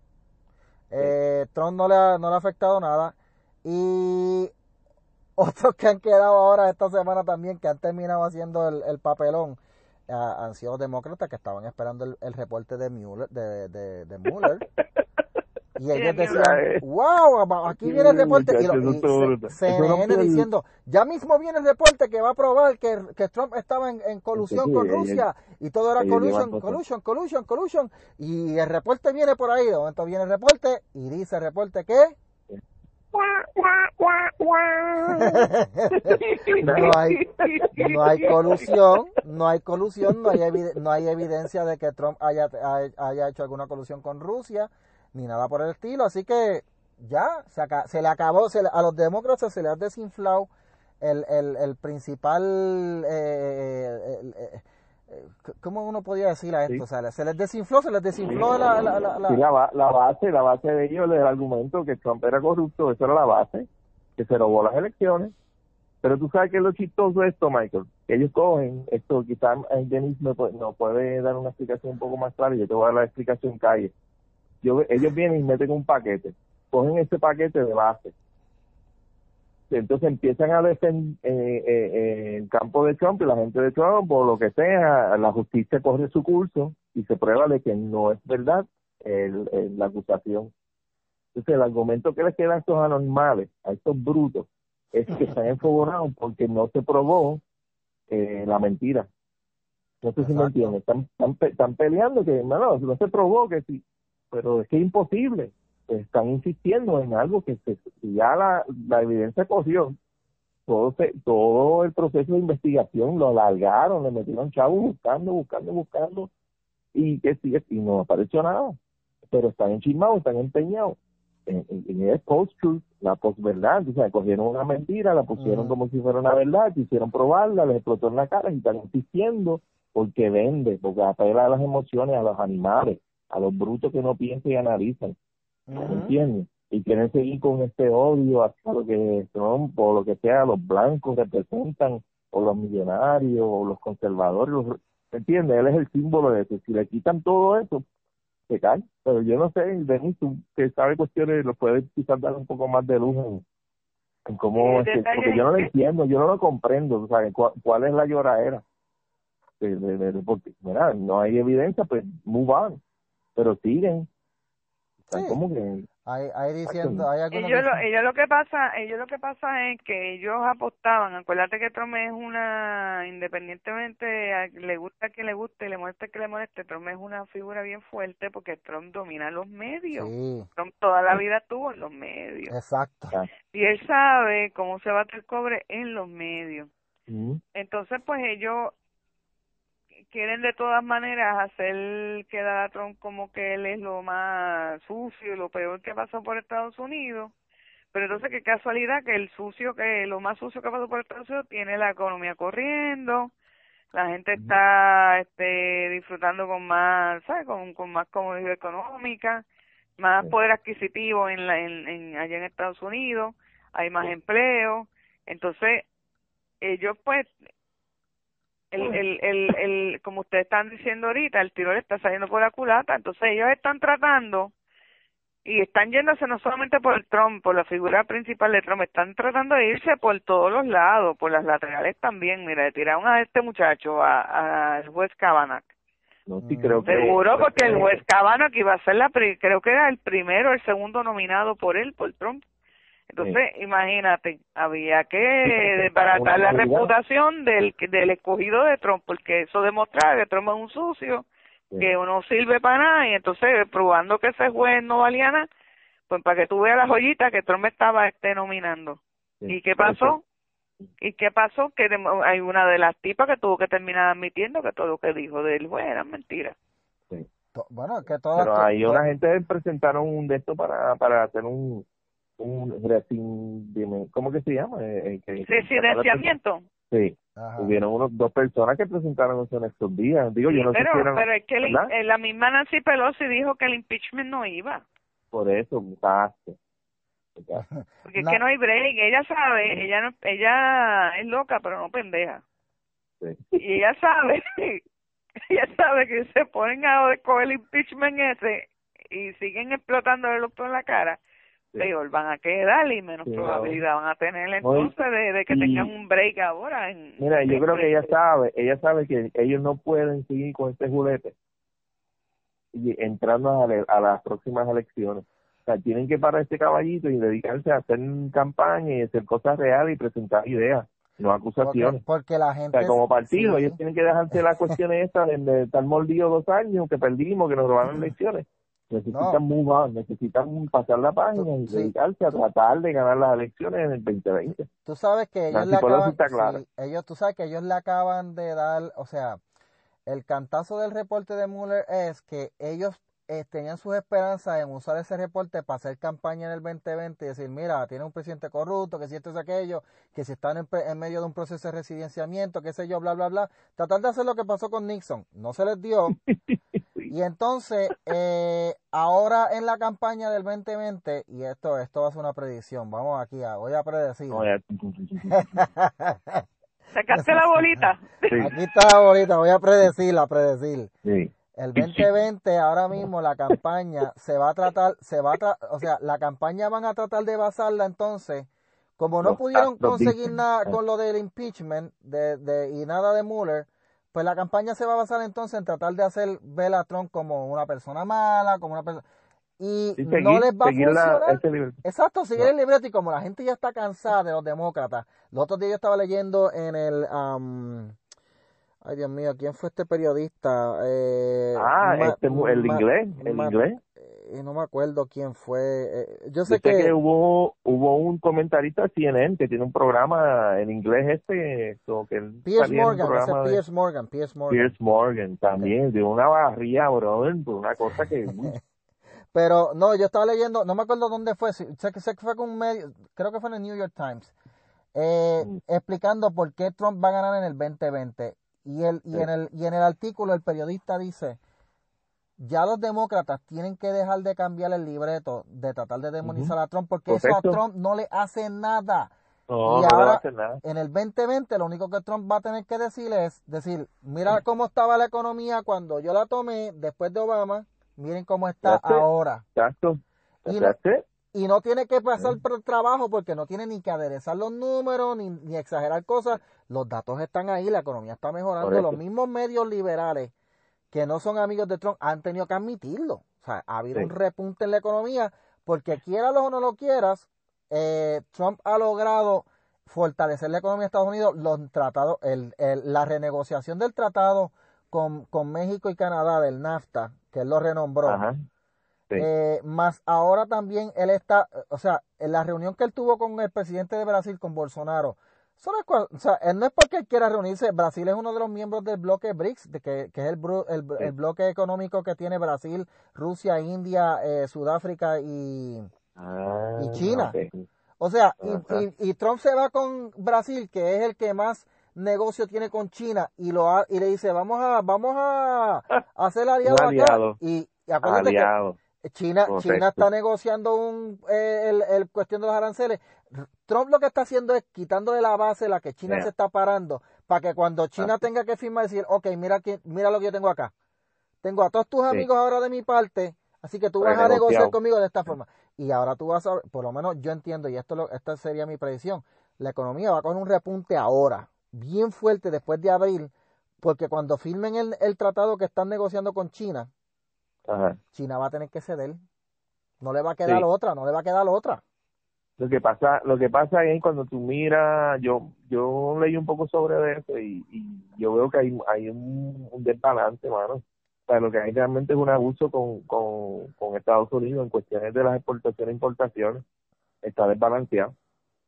Eh, Trump no le, ha, no le ha afectado nada. Y [laughs] otros que han quedado ahora esta semana también, que han terminado haciendo el, papelón, han sido demócratas que estaban esperando el, reporte de Mueller, de, de, de Mueller [laughs] y ellos decían, wow, aquí viene el reporte. Y, lo, CNN diciendo, ya mismo viene el reporte que va a probar que, que Trump estaba en, en colusión con Rusia. Y todo era collusion, collusion, collusion, collusion. Y el reporte viene por ahí. De momento viene el reporte y dice el reporte que... [laughs] no hay no hay colusión no hay colusión no hay evidencia de que Trump haya haya hecho alguna colusión con Rusia ni nada por el estilo. Así que ya se, le acabó, a los demócratas se les ha desinflado el, el, el principal... Eh, eh, eh, ¿Cómo uno podía decir a esto? O sea, se les desinfló, se les desinfló la, la, la, la... la, base, la base de ellos, el argumento que Trump era corrupto, eso era la base, que se robó las elecciones. Pero tú sabes que lo chistoso es esto, Michael, que ellos cogen esto, quizás Denis nos puede dar una explicación un poco más clara yo te voy a dar la explicación calle ellos vienen y meten un paquete, cogen ese paquete de base. Entonces empiezan a defender eh, eh, eh, el campo de Trump y la gente de Trump, por lo que sea, la justicia corre su curso y se prueba de que no es verdad la acusación. Entonces el argumento que les queda a estos anormales, a estos brutos, es que están enfogonados porque no se probó la mentira. No sé si me entienden. Están, están, peleando que, no, no se probó que si pero es que es imposible. Están insistiendo en algo que se, ya la, la evidencia cogió, todo, todo el proceso de investigación lo alargaron, le metieron chavos buscando, buscando, buscando, y que sigue, y no apareció nada. Pero están enchismados, están empeñados en, en, el post-truth, la post-verdad. O sea, cogieron una mentira, la pusieron como si fuera una verdad, quisieron probarla, les explotó en la cara y están insistiendo porque vende, porque apela a las emociones, a los animales a los brutos que no piensan y analizan, ¿entiendes? Y quieren seguir con este odio hasta lo que son, por lo que sea, los blancos representan, o los millonarios, o los conservadores, los, ¿entiendes? Él es el símbolo de eso. Si le quitan todo eso, se cae. Pero yo no sé, Denis, tú que sabes cuestiones, lo puedes quizás dar un poco más de luz en, cómo, es porque yo no lo entiendo, yo no lo comprendo, ¿sabes? ¿Cuál, cuál es la lloradera? De, de, de, porque, mira, no hay evidencia, pues move on pero siguen. Están como que hay, diciendo, hay ellos, lo, ellos lo que pasa, ellos lo que pasa es que ellos apostaban, acuérdate que Trump es una, independientemente le gusta que le guste, le moleste que le moleste, Trump es una figura bien fuerte porque Trump domina los medios. Trump toda la vida estuvo en los medios. Exacto. Y él sabe cómo se bate el cobre en los medios. Entonces, pues ellos quieren de todas maneras hacer quedar a Trump como que él es lo más sucio y lo peor que pasó por Estados Unidos. Pero entonces qué casualidad que el sucio que lo más sucio que pasó por Estados Unidos tiene la economía corriendo, la gente está este disfrutando con más, ¿sabes? Con, con más comodidad económica, más poder adquisitivo en la en, en allá en Estados Unidos, hay más empleo. Entonces, ellos pues el, el, el, el, como ustedes están diciendo ahorita, el tiro le está saliendo por la culata, entonces ellos están tratando y están yéndose no solamente por el Trump, por la figura principal de Trump, están tratando de irse por todos los lados, por las laterales también, mira, tiraron a este muchacho, a, al juez Kavanaugh. No, sí, creo que, Seguro, porque el juez Kavanaugh iba a ser la, creo que era el primero el segundo nominado por él, por Trump. Entonces, imagínate, había que desbaratar la reputación del, del escogido de Trump, porque eso demostraba que Trump es un sucio, que uno sirve para nada, y entonces, probando que ese juez no valía nada, pues para que tú veas la joyita que Trump estaba este nominando. ¿Y qué pasó? ¿Y qué pasó? Que hay una de las tipas que tuvo que terminar admitiendo que todo lo que dijo del juez era mentira. Bueno, que todas... Pero ahí una gente presentaron un de esto para, para hacer un un resin, ¿cómo que se llama? Eh, eh Residenciamiento. Sí. Hubieron unos, dos personas que presentaron eso en estos días. Digo, yo no pero, sé pero es que eh, la misma Nancy Pelosi dijo que el impeachment no iba. Por eso, mutaste. Porque es que no hay break. Ella sabe, ella no, ella es loca, pero no pendeja. Sí. Y ella sabe, [laughs] ella sabe que se ponen a con el impeachment ese y siguen explotando el otro en la cara peor van a quedar y menos probabilidad van a tener entonces de, que tengan un break ahora. En, mira, yo creo que ella sabe, ella sabe que ellos no pueden seguir con este julete y entrando a, las próximas elecciones. O sea, tienen que parar este caballito y dedicarse a hacer campaña y hacer cosas reales y presentar ideas, no acusaciones. Porque, la gente... O sea, como partido, ellos tienen que dejarse las cuestiones [laughs] estas de, de estar mordidos dos años, que perdimos, que nos robaron elecciones necesitan no. necesitan pasar la página y dedicarse a tratar de ganar las elecciones en el 2020. Tú sabes que ellos le acaban, ellos, tú sabes que ellos le acaban de dar, o sea, el cantazo del reporte de Mueller es que ellos eh, tenían sus esperanzas en usar ese reporte para hacer campaña en el 2020 y decir, mira, tiene un presidente corrupto, que si esto es aquello, que si están en, en, medio de un proceso de residenciamiento, qué sé yo, bla, bla, bla. Tratar de hacer lo que pasó con Nixon. No se les dio. [laughs] Y entonces, eh, ahora en la campaña del 2020, y esto, esto va a ser una predicción, vamos aquí, a, voy a predecir. [laughs] Sacaste la bolita. Aquí está la bolita, voy a predecir, a predecir. El 2020, ahora mismo la campaña se va a tratar, se va a o sea, la campaña van a tratar de basarla entonces, como no pudieron conseguir nada con lo del impeachment de, de, y nada de Mueller, pues la campaña se va a basar entonces en tratar de hacer ver a Trump como una persona mala, como una persona... Y, no les va a funcionar. Exacto, seguir el libreto y como la gente ya está cansada de los demócratas. Los otros días yo estaba leyendo en el... ay, Dios mío, ¿quién fue este periodista? Eh, ah, este, el inglés, el inglés y no me acuerdo quién fue. Eh, yo sé, que... hubo hubo un comentarista de CNN que tiene un programa en inglés este, que Piers Morgan, ese Piers Morgan, Piers Morgan. Piers Morgan también, de una barría, brother, una cosa que... [laughs] Pero no, yo estaba leyendo, no me acuerdo dónde fue, sé que, sé que fue con un medio, creo que fue en el New York Times, eh, mm. explicando por qué Trump va a ganar en el 2020. Y, el, y, en el, y en el artículo el periodista dice ya los demócratas tienen que dejar de cambiar el libreto de tratar de demonizar a Trump porque eso a Trump no le hace nada. y ahora, en el 2020, lo único que Trump va a tener que decir es decir, mira cómo estaba la economía cuando yo la tomé después de Obama, miren cómo está ahora. Exacto. Y no, y no tiene que pasar por trabajo porque no tiene ni que aderezar los números ni, ni exagerar cosas. Los datos están ahí, la economía está mejorando. Los mismos medios liberales que no son amigos de Trump han tenido que admitirlo. O sea, ha habido un repunte en la economía porque quieras o no lo quieras, eh, Trump ha logrado fortalecer la economía de Estados Unidos, los tratados, el, la renegociación del tratado con, con, México y Canadá del NAFTA, que él lo renombró. Eh, más ahora también él está, o sea, en la reunión que él tuvo con el presidente de Brasil, con Bolsonaro, o sea, no es porque quiera reunirse. Brasil es uno de los miembros del bloque BRICS, de que, que es el, el, bloque económico que tiene Brasil, Rusia, India, eh, Sudáfrica y, ah, y China. O sea, y, y, Trump se va con Brasil, que es el que más negocio tiene con China, y lo y le dice, vamos a vamos a, [laughs] hacer aliado, aliado. acá. Y, y acuérdate que China, China está negociando un, eh, el, el cuestión de los aranceles. Trump lo que está haciendo es quitando de la base la que China se está parando para que cuando China tenga que firmar decir, ok, mira, mira lo que yo tengo acá. Tengo a todos tus amigos ahora de mi parte, así que tú vas a negociar conmigo de esta forma. Y ahora tú vas a, por lo menos yo entiendo, y esto lo, esta sería mi predicción, la economía va con un repunte ahora, bien fuerte después de abril, porque cuando firmen el, el tratado que están negociando con China, China va a tener que ceder. No le va a quedar otra, no le va a quedar otra. Lo que pasa, lo que pasa es cuando tú miras, yo yo leí un poco sobre eso y, y yo veo que hay, hay un, desbalance, mano. O sea, lo que hay realmente es un abuso con, con, con Estados Unidos en cuestiones de las exportaciones e importaciones. Está desbalanceado.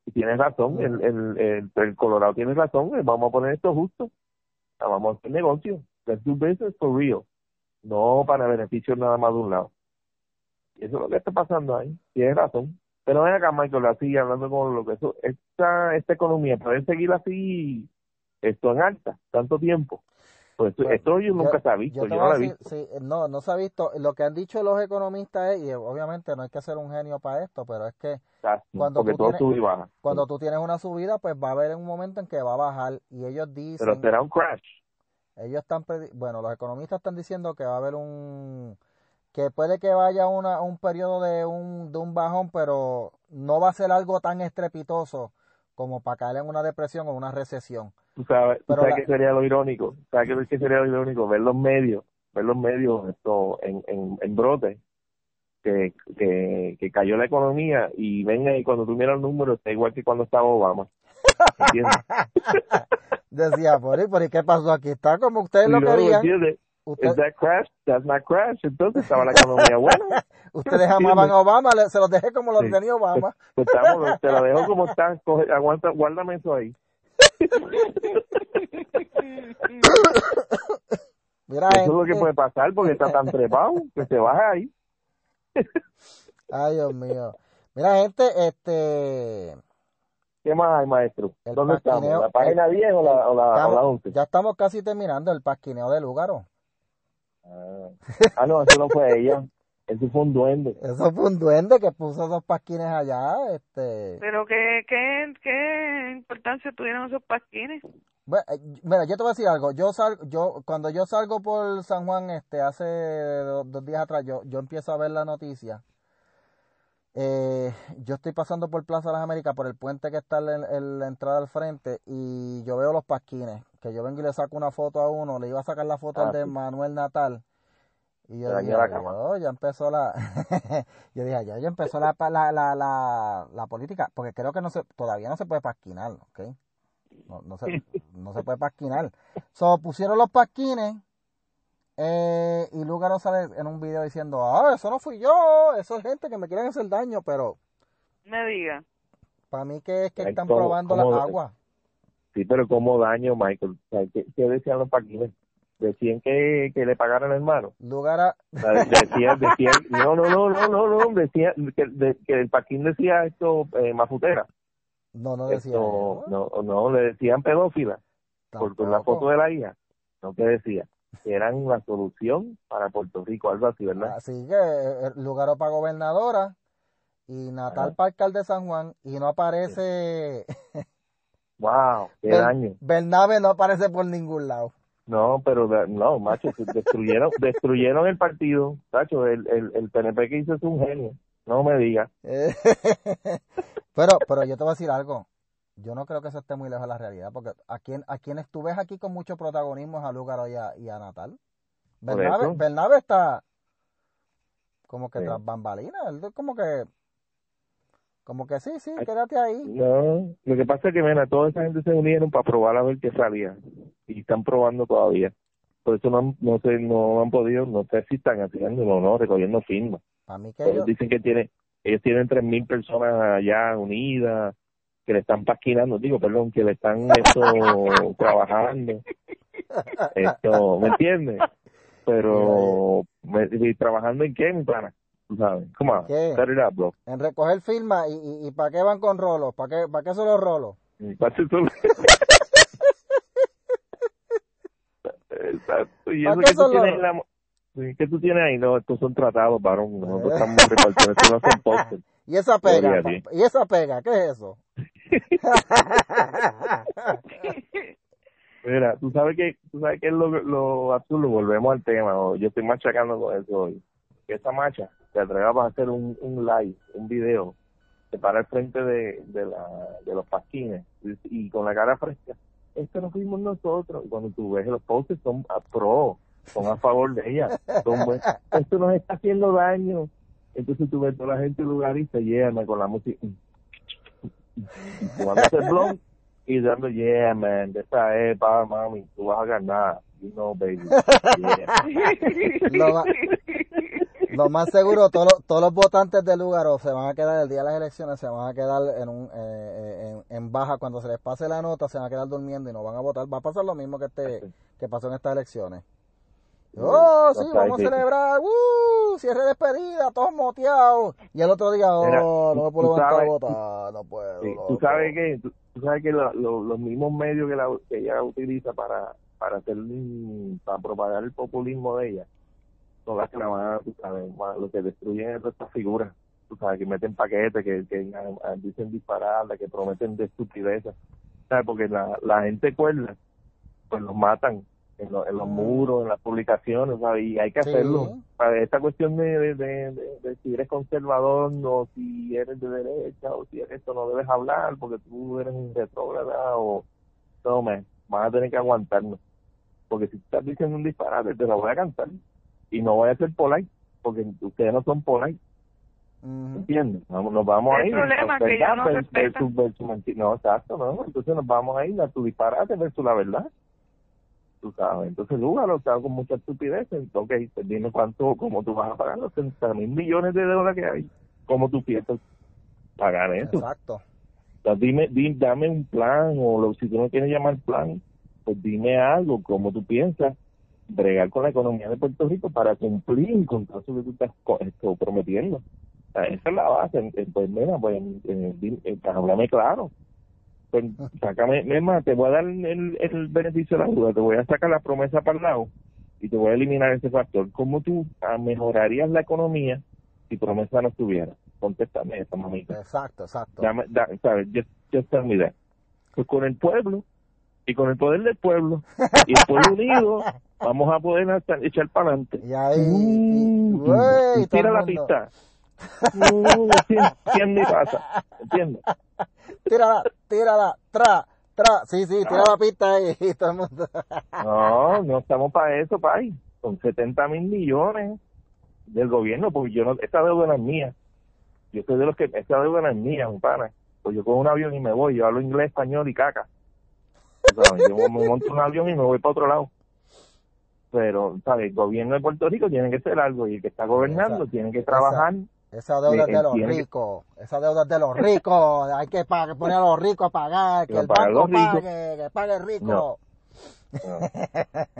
Y tienes razón, el, el, el, Colorado tiene razón, eh, vamos a poner esto justo. vamos a hacer negocio. Let's do business for real. No para beneficio nada más de un lado. Y eso es lo que está pasando ahí. Tienes razón Pero ven acá, Michael, así hablando con lo que eso, esta, esta economía puede seguir así, esto en alta, tanto tiempo. Pues, Pues, esto yo nunca se ha visto, yo, voy no lo he visto. sí, no, no se ha visto. Lo que han dicho los economistas es, y obviamente no hay que ser un genio para esto, pero es que cuando tú todo tienes- baja. cuando tú tienes una subida, pues va a haber un momento en que va a bajar. Y ellos dicen, Pero será un crash. ellos están, bueno, los economistas están diciendo que va a haber un, que puede que vaya una, un periodo de un, de un bajón, pero no va a ser algo tan estrepitoso como para caer en una depresión o una recesión. Tú sabes, Pero sabes la- qué sería lo irónico, sabes qué, sería lo irónico, ver los medios, ver los medios esto en, en, en brote, que, que, que cayó la economía y ven ahí cuando tú miras los números, está igual que cuando estaba Obama. ¿Entiendes? [laughs] Decía, por ahí, por ahí, ¿qué pasó aquí? Está como ustedes lo Y no, querían. ¿entiendes? Usted- Is that crash? That's not crash. Entonces estaba la economía buena. [laughs] ustedes amaban a Obama, se los dejé como los Sí. tenía Obama. [laughs] Pues estamos, te lo dejo como está, coge, aguanta, guárdame eso ahí. [laughs] Mira, Eso es lo que puede pasar porque está tan trepado que se baja ahí. ay Dios mío. Mira, gente, este, ¿Qué más hay, maestro? El ¿Dónde estamos? pasquineo- ¿La página 10 o la, o la, o la estamos- 11? ya estamos casi terminando el pasquineo de Lúgaro. Ah. Ah, no, eso no fue ella. Eso fue un duende. Eso fue un duende que puso esos pasquines allá, este, Pero ¿qué, qué, qué importancia tuvieron esos pasquines? Bueno, eh, mira, yo te voy a decir algo. Yo salgo, yo cuando yo salgo por San Juan, este, hace do- dos, días atrás, yo, yo empiezo a ver la noticia. Eh, yo estoy pasando por Plaza de las Américas, por el puente que está en, en la entrada al frente, y yo veo los pasquines. Que yo vengo y le saco una foto a uno, le iba a sacar la foto Ah, al de sí. Manuel Natal. Y yo dije, la. "Oh, ya empezó la, [laughs] yo dije, ya, ya empezó la, la, la, la, la política, porque creo que no se, todavía no se puede pasquinar, ¿ok? No, no, se, [laughs] no se puede pasquinar. So, pusieron los pasquines eh, y Lugaro sale en un video diciendo, ah, eso no fui yo, eso es gente que me quieren hacer daño, pero Me diga. para mí que es que están ¿cómo- probando la agua. Sí, pero ¿cómo daño, Michael? O sea, ¿qué, qué decían los paquines? Decían que, que le pagaran al hermano. Lugara, O sea, decían, decían, no, no, no, no, no, no, decían que, de- que el paquín decía esto, eh, mafutera. no, no decía Esto, no, no, le decían pedófila por, por la foto de la hija. No, que decía? Que eran la solución para Puerto Rico, algo así, ¿verdad? Así que eh, Lugaro para gobernadora y Natal Ajá. para alcalde de San Juan y no aparece, [laughs] Wow, qué Ber- daño. Bernabe no aparece por ningún lado. No, pero no, macho, destruyeron, [laughs] destruyeron el partido, macho, el, el, el PNP que hizo es un genio, no me digas. [laughs] Pero, pero yo te voy a decir algo. Yo no creo que eso esté muy lejos de la realidad, porque a, quien, a quienes tú ves aquí con mucho protagonismo es a Lugaro y a, y a Natal. Bernabe. Bernabe está como que Sí. tras bambalinas, él como que, como que sí, sí, quédate ahí. No, lo que pasa es que, mira, toda esa gente se unieron para probar a ver qué salía, y están probando todavía. Por eso no, han- no sé, no han podido, no sé si están haciéndolo o no, recogiendo firmas. Ellos dicen que tiene, ellos tienen tres mil personas allá unidas, que le están pasquinando, digo, perdón, que le están [laughs] esto trabajando. Esto, ¿me entiendes? Pero, me- ¿y trabajando en qué, mi pana? Sabes, come on, ¿Qué? set it up, bro. en recoger firmas, y, y, y ¿para qué van con rolos? ¿Para qué, para qué son los rolos? Pase tú- Exacto, y ¿Para eso qué que tú tienes en la que tú tienes ahí, no, estos son tratados, varón, nosotros estamos repartiendo, estos no son póster. [laughs] Y esa pega, y esa pega, ¿qué es eso? [laughs] Mira, tú sabes que, tú sabes que es lo, lo absurdo, volvemos al tema, yo estoy machacando con eso hoy. Esta macha te atrevas a hacer un, un live, un video, te para al frente de, de, la, de los pasquines y, y con la cara fresca. Esto no fuimos nosotros. Y cuando tú ves los posts son a pro, son a favor de ella. Son esto nos está haciendo daño. Entonces tú ves toda la gente del lugar y se llena con la música. Fumándose el blog y dando, yeah, man, de esta es, pa, mami, tú vas a ganar. You know, baby. Yeah. [laughs] Lo Lo más seguro, todos los, todos los votantes de Lugaro se van a quedar el día de las elecciones, se van a quedar en, un, eh, en, en baja. Cuando se les pase la nota, se van a quedar durmiendo y no van a votar. Va a pasar lo mismo que, este, que pasó en estas elecciones. Oh, sí, vamos a celebrar. ¡Uh! cierre de despedida, todos moteados. Y el otro día, oh, no me puedo levantar a votar, no puedo. tú sabes que, tú, sabes que los mismos medios que, la, que ella utiliza para, para hacer, para propagar el populismo de ella, que la van a, tú sabes, lo que destruyen es estas figuras tú sabes, que meten paquetes, que, que ah, dicen disparadas, que prometen de estupideces, ¿sabes? Porque la, la gente cuerda, pues los matan en, en los mm. muros, en las publicaciones, ¿sabes? Y hay que hacerlo. Esta cuestión de, de, de, si eres conservador o si eres de derecha o si eres esto, no debes hablar porque tú eres un retrógrada o... No, me van a tener que aguantarnos. Porque si estás diciendo un disparate, te lo voy a cantar. Y no voy a ser polite, porque ustedes no son polite. ¿Entiendes? nos vamos a ir. problema que ya no versus, versus, No, exacto, no. Entonces nos vamos a ir a tu disparate versus la verdad. Tú sabes. Entonces, Lugar lo con mucha estupidez. Entonces, pues dime cuánto, cómo tú vas a pagar los 30 mil millones de deuda que hay. ¿Cómo tú piensas pagar eso? Exacto. dime, dame un plan, o lo, si tú no quieres llamar plan, pues dime algo, cómo tú piensas bregar con la economía de Puerto Rico para cumplir con todo eso que tú estás prometiendo esa es la base. Pues mira, pues eh, háblame claro. Pues [laughs] sácame, más, te voy a dar el, el beneficio de la duda, te voy a sacar la promesa para el lado y te voy a eliminar ese factor. ¿Cómo tú ah, mejorarías la economía si promesa no estuviera? Contéstame esa mamita. Exacto, exacto. ¿sabes? Just, just tell me that. Pues con el pueblo y con el poder del pueblo y el pueblo unido [laughs] vamos a poder echar para adelante. Y ahí, uh, tira la pista. ¿Quién me pasa? ¿Entiendes? Tírala, tírala, tra, tra. Sí, sí, tira la pista [laughs] y todo el mundo. no, no estamos para eso, pay. Con 70 mil millones del gobierno, porque yo no, esta deuda no es mía. Yo soy de los que, esta deuda no es mía, mi pana. Pues yo cojo un avión y me voy, yo hablo inglés, español y caca. yo me monto un avión y me voy para otro lado pero ¿sabes? el gobierno de Puerto Rico tiene que hacer algo y el que está gobernando tiene que trabajar esa deuda es de los ricos. Esa deuda es de los ricos. Hay que poner a los ricos a pagar. Que el banco pague. Que pague el rico. No.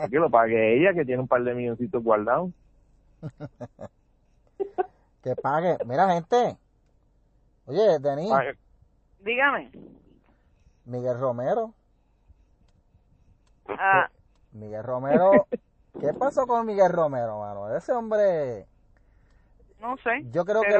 que lo pague ella, que tiene un par de milloncitos guardados. [laughs] que pague. Mira, gente. Oye, Denis. Dígame. Miguel Romero. Ah. Miguel Romero. [laughs] ¿Qué pasó con Miguel Romero, mano? Ese hombre no sé. Yo creo que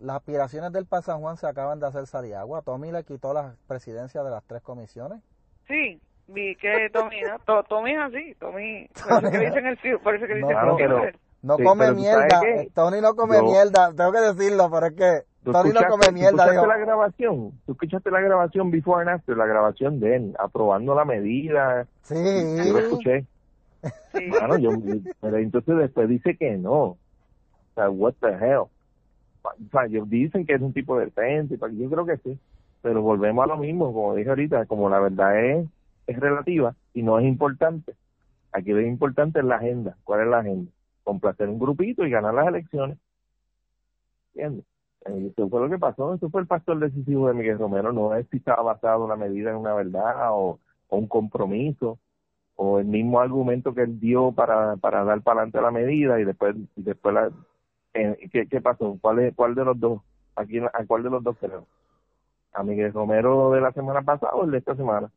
las aspiraciones del Paz San Juan se acaban de hacer sariagua. Tommy le quitó la presidencia de las tres comisiones. Sí, vi que Tommy, ¿no? Tommy es así, Tommy, [laughs] por eso que dicen el por eso que dicen no, no come mierda, Tony no come mierda, tengo que decirlo, pero es que Tony no come mierda. ¿Tú escuchaste la grabación? ¿Tú escuchaste la grabación before and after, la grabación de él, aprobando la medida? Sí. Yo lo escuché. Sí. Yo, pero entonces después dice que no what the hell. dicen que es un tipo de defensa, yo creo que sí, pero volvemos a lo mismo, como dije ahorita, como la verdad es, es relativa y no es importante. Aquí lo importante es la agenda. ¿Cuál es la agenda? Complacer un grupito y ganar las elecciones. ¿Entiendes? Eh, eso fue lo que pasó, eso fue el pastor decisivo de Miguel Romero, no es si estaba basado una medida en una verdad o, un compromiso o el mismo argumento que él dio para, para dar para adelante la medida y después, y después la, eh, ¿qué, ¿qué, pasó? ¿Cuál, es, ¿Cuál de los dos? Aquí, ¿A cuál de los dos creo? ¿A Miguel Romero de la semana pasada o el de esta semana?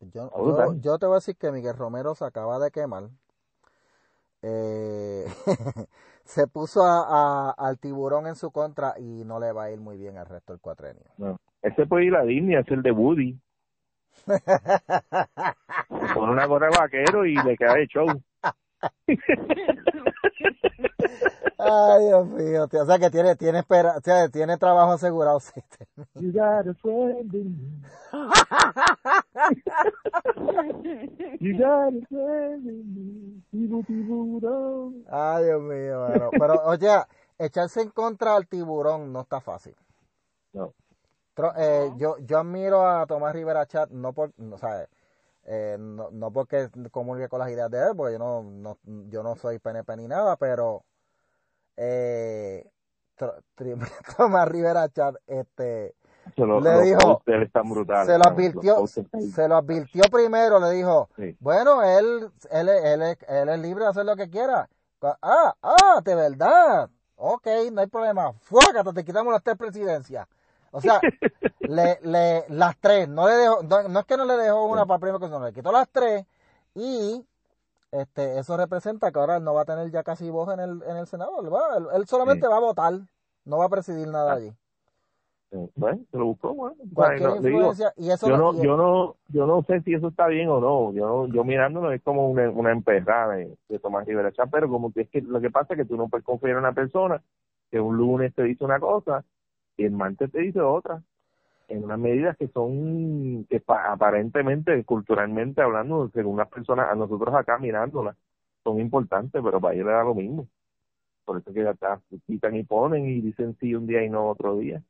Yo, yo, te voy a decir que Miguel Romero se acaba de quemar. Eh, [laughs] se puso a, al tiburón en su contra y no le va a ir muy bien al resto del cuatrenio. No. Ese puede ir a Disney a hacer de Woody. Pone una gorra de vaquero y le queda de show. Ay, Dios mío, o sea que tiene, tiene espera, o sea, tiene trabajo asegurado, sí. You got a friend in me. you got a friend in me. Ay, Dios mío, bueno. pero oye, echarse en contra al tiburón no está fácil. No. Eh, yo, yo admiro a Tomás Rivera Chat, no por, no, ¿sabes? Eh, no, no porque comulgue con las ideas de él, porque yo no, no, yo no soy PNP ni nada, pero eh, [laughs] Tomás Rivera Chat este le dijo se lo advirtió se lo advirtió primero le dijo bueno él él, él, él es libre de hacer lo que quiera Ah, ah, de verdad. Ok, no hay problema. Fuácate, te quitamos las tres presidencias. O sea, [laughs] le, le, las tres, no le dejó, no, es que no le dejó una para primero que no, le quitó las tres y este, eso representa que ahora él no va a tener ya casi voz en el, en el Senado. Él, solamente va a votar, no va a presidir nada ah. allí. Bueno, se lo buscó, bueno. y eso yo no, yo no, yo no sé si eso está bien o no. Yo, yo mirándolo es como una, una emperrada de, de Tomás Rivera pero como que es que lo que pasa es que tú no puedes confiar en una persona que un lunes te dice una cosa y el martes te dice otra en unas medidas que son que aparentemente culturalmente hablando según las personas a nosotros acá mirándolas son importantes pero para ellos le da lo mismo por eso que ya quitan y ponen y dicen sí un día y no otro día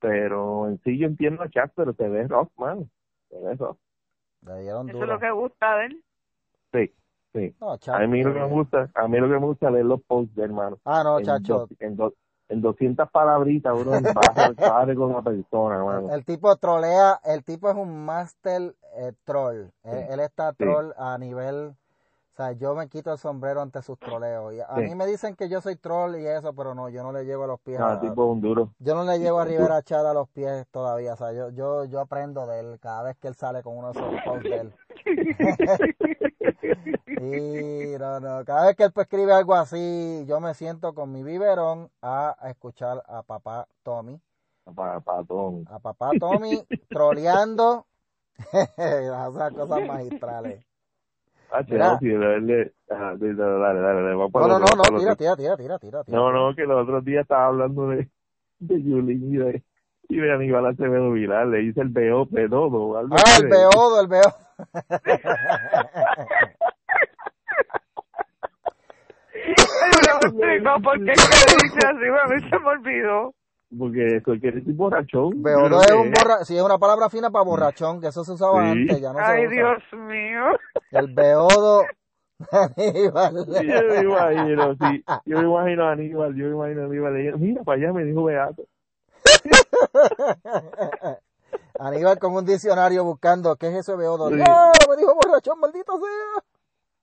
pero en sí yo entiendo a Chuck, pero se ve rock, man. Se ve rock. Eso es lo que gusta de él. Sí, sí. a mí lo que me gusta, a mí lo que me gusta es leer los posts de hermano. Ah, no, chacho. en, en 200 palabritas uno padre [laughs] con una persona, hermano. El, tipo trolea, el tipo es un master eh, troll. Él, está troll a nivel o sea, yo me quito el sombrero ante sus troleos. Y a mí me dicen que yo soy troll y eso, pero no, yo no le llevo a los pies. No, tipo un duro. Yo no le llevo a Rivera Char a los pies todavía. O sea, yo, yo, yo aprendo de él cada vez que él sale con uno de esos posts de él. [laughs] y no, no, cada vez que él escribe algo así, yo me siento con mi biberón a, escuchar a papá Tommy. A papá Tommy. A papá Tommy troleando. [laughs] esas cosas magistrales. Ah, no, sí, dale, dale, dale, dale, no, no, tira, tira, tira, tira, tira, No, no, que los otros días estaba hablando de, de Yulín y de, y de Aníbal Acevedo Viral, le hice el BO, Bedodo. Algo ah, el Beodo, el Beodo. No, ¿por qué que dice así? A mí se me olvidó. Porque quiere decir borrachón. Beodo es un borra sí, es una palabra fina para borrachón, que eso se usaba antes, ya no Ay, se Dios mío. El beodo. [laughs] Aníbal. yo me imagino, sí. Yo me imagino a Aníbal, yo me imagino a Aníbal. Mira, para allá me dijo Beato. [laughs] Aníbal con un diccionario buscando qué es eso de beodo. ¡No! Me dijo borrachón, maldito sea.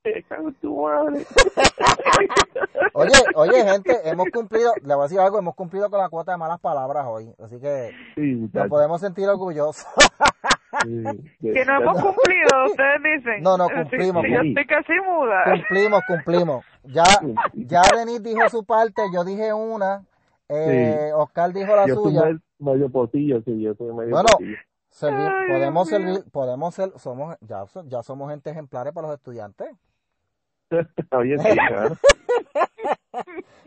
[laughs] oye, oye, gente, hemos cumplido, le voy a decir algo, hemos cumplido con la cuota de malas palabras hoy, así que nos podemos sentir orgullosos. [laughs] que no hemos cumplido, ustedes dicen. No, no, cumplimos. yo estoy casi muda. Cumplimos, cumplimos. Ya, ya Denis dijo su parte, yo dije una, eh, Oscar dijo la suya. Medio potillo, sí, yo soy medio bueno, podemos servir, podemos ser, somos, ya, ya somos gente ejemplares para los estudiantes. [laughs] Oye, sí, claro.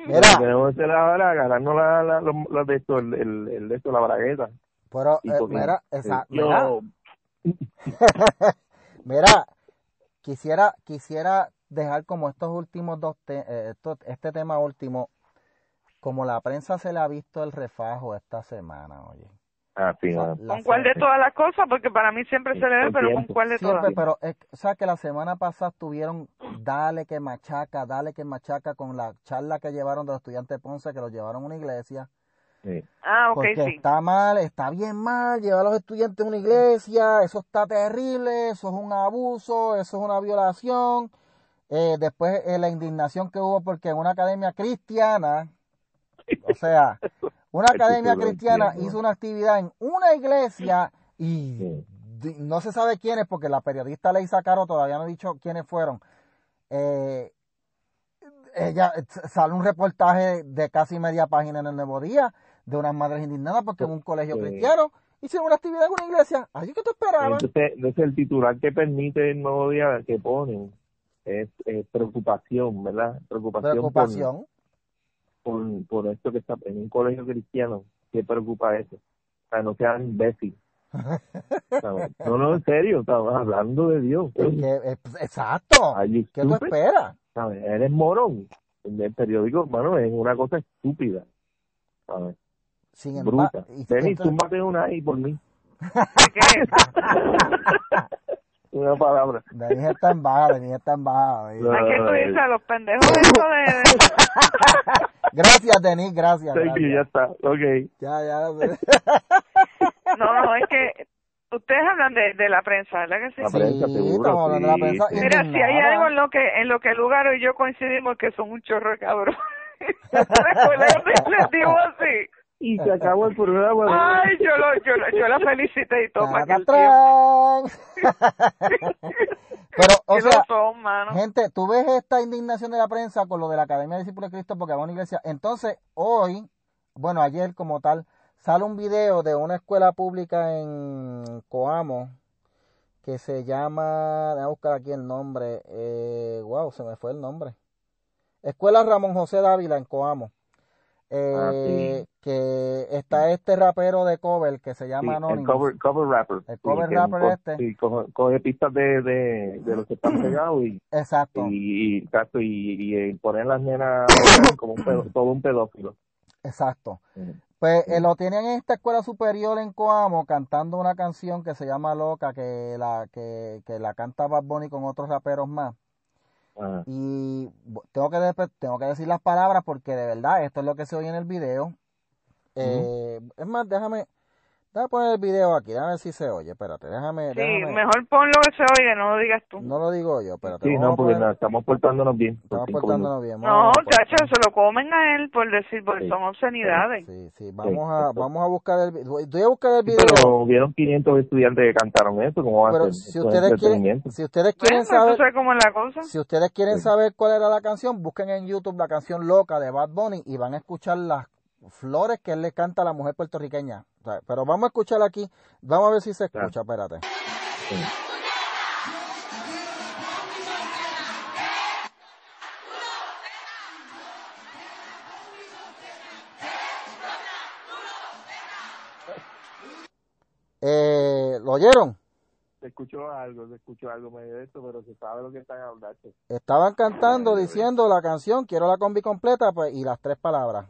Mira. Tenemos que ahora agarrarnos la, la, la, de esto, el, el, de esto, la bragueta. Pero, eh, mira, esa, mira. [laughs] mira, quisiera, quisiera dejar como estos últimos dos, te, eh, este tema último, como la prensa se le ha visto el refajo esta semana, oye. Ah, ¿Con cuál de todas las cosas? Porque para mí siempre se le ve, pero ¿con cuál de siempre, pero o sea que la semana pasada tuvieron dale que machaca, dale que machaca con la charla que llevaron de los estudiantes de Ponce, que los llevaron a una iglesia. Sí. Ah, ok, Porque está mal, está bien mal llevar a los estudiantes a una iglesia, eso está terrible, eso es un abuso, eso es una violación. Eh, después eh, la indignación que hubo porque en una academia cristiana, o sea, una academia cristiana hizo una actividad en una iglesia y no se sabe quiénes porque la periodista Ley Caro todavía no ha dicho quiénes fueron. Eh, ella sale un reportaje de casi media página en el Nuevo Día de unas madres indignadas porque en un colegio cristiano hicieron una actividad en una iglesia. Así que tú esperabas. Entonces, el titular que permite el Nuevo Día que ponen es, preocupación, ¿verdad? Preocupación. Preocupación por, por esto que está en un colegio cristiano, ¿qué preocupa eso? O sea, no sean imbéciles. no, no, en serio, estamos hablando de Dios. exacto. ¿Qué tú esperas? Eres morón. El periódico, hermano, es una cosa estúpida. ¿sabes? Sin embargo, Ven y túmbate una ahí por mí. [laughs] una palabra. Denis está en baja, Denis está en baja. Hay que tú dices a los pendejos eso de... [laughs] gracias, Denis, gracias. ya está, ok. Ya, ya. no, [laughs] no, es que Ustedes hablan de, de la prensa, ¿verdad que sí? La prensa, Sí, seguro, estamos hablando de la sí, prensa. sí. Mira, si hay algo en lo que en lo que Lugaro y yo coincidimos que son un chorro de cabrón. [laughs] Les digo así. Y se acabó el programa. Ay, yo, lo, yo, lo- yo la felicité y todo para aquel Tacatrán. [laughs] Pero, o Que sea, son, gente, tú ves esta indignación de la prensa con lo de la Academia de Discípulos de Cristo porque va a una iglesia. Entonces, hoy, bueno, ayer como tal, sale un video de una escuela pública en Coamo que se llama, déjame buscar aquí el nombre, eh, wow, se me fue el nombre. Escuela Ramón José Dávila en Coamo. Eh, Ah, sí. que está este rapero de cover que se Sí, llama el Anonymous. cover, cover rapper. El Sí, cover rapper co- este. Sí, coge, coge pistas de, de, de los que están [clears throat] pegados y, Exacto, y, y, exacto, y, y, eh, poner las nenas como un pedo- todo un pedófilo. exacto. Sí. Pues eh, lo tienen en esta escuela superior en Coamo cantando una canción que se llama Loca, que la, que, que la canta Bad Bunny con otros raperos más. Ajá. Y tengo que, tengo que decir las palabras porque de verdad esto es lo que se oye en el video. Eh, Es más, déjame, déjame poner el video aquí, déjame ver si se oye. Espérate, déjame, Sí, déjame. mejor ponlo que se oiga, no lo digas tú. No lo digo yo, espérate. Sí, no, a porque poner- no, estamos portándonos bien. estamos portándonos bien. No, vamos a- chacho, se lo comen a él por decir, porque Sí. son obscenidades. Sí, sí, vamos a, vamos a buscar el video. Voy a buscar el Sí, video. pero hubieron 500 estudiantes que cantaron eso, ¿cómo va a Pero ser? si ustedes quieren, si ustedes quieren Bueno, saber, sabes cómo es la cosa. si ustedes quieren Sí. saber cuál era la canción, busquen en YouTube la canción Loca de Bad Bunny y van a escuchar las flores que él le canta a la mujer puertorriqueña. Pero vamos a escuchar aquí, vamos a ver si se Claro. escucha, espérate. Sí. Eh, ¿Lo oyeron? Se escuchó algo, se escuchó algo medio de esto, pero se sabe lo que están hablando. Estaban cantando, diciendo la canción, quiero la combi completa, pues, y las tres palabras.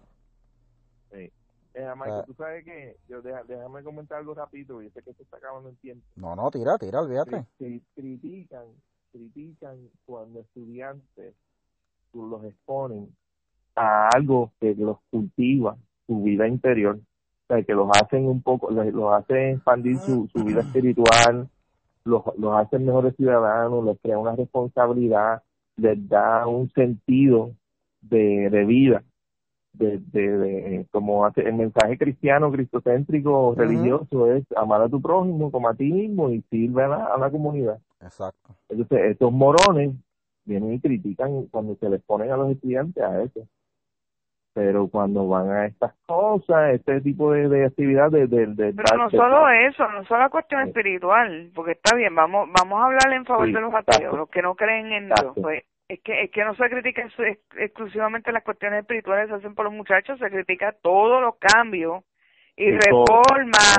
Eh, Michael, Ah. tú sabes que, yo deja- déjame comentar algo rápido, yo sé que se está acabando el tiempo. No, no, tira, tira, olvídate. Cri- cri- critican, critican cuando estudiantes los exponen a algo que los cultiva su vida interior, o sea, que los hacen un poco, los, los hace expandir su, su vida espiritual, los, los hacen mejores ciudadanos, les crea una responsabilidad, les da un sentido de, de vida, de, de, de- como hace el mensaje cristiano, cristocéntrico, religioso es amar a tu prójimo como a ti mismo y sirve a la, a la comunidad. Exacto. Entonces, estos morones vienen y critican cuando se les ponen a los estudiantes a eso. Pero cuando van a estas cosas, este tipo de, de actividad de, de, de- Pero no solo eso, no solo la cuestión Sí. espiritual, porque está bien, vamos vamos a hablar en favor Sí, de los ateos, los que no creen en Dios, pues es que es que no se critica ex- ex- exclusivamente las cuestiones espirituales se hacen por los muchachos, se critica todos los cambios y de reformas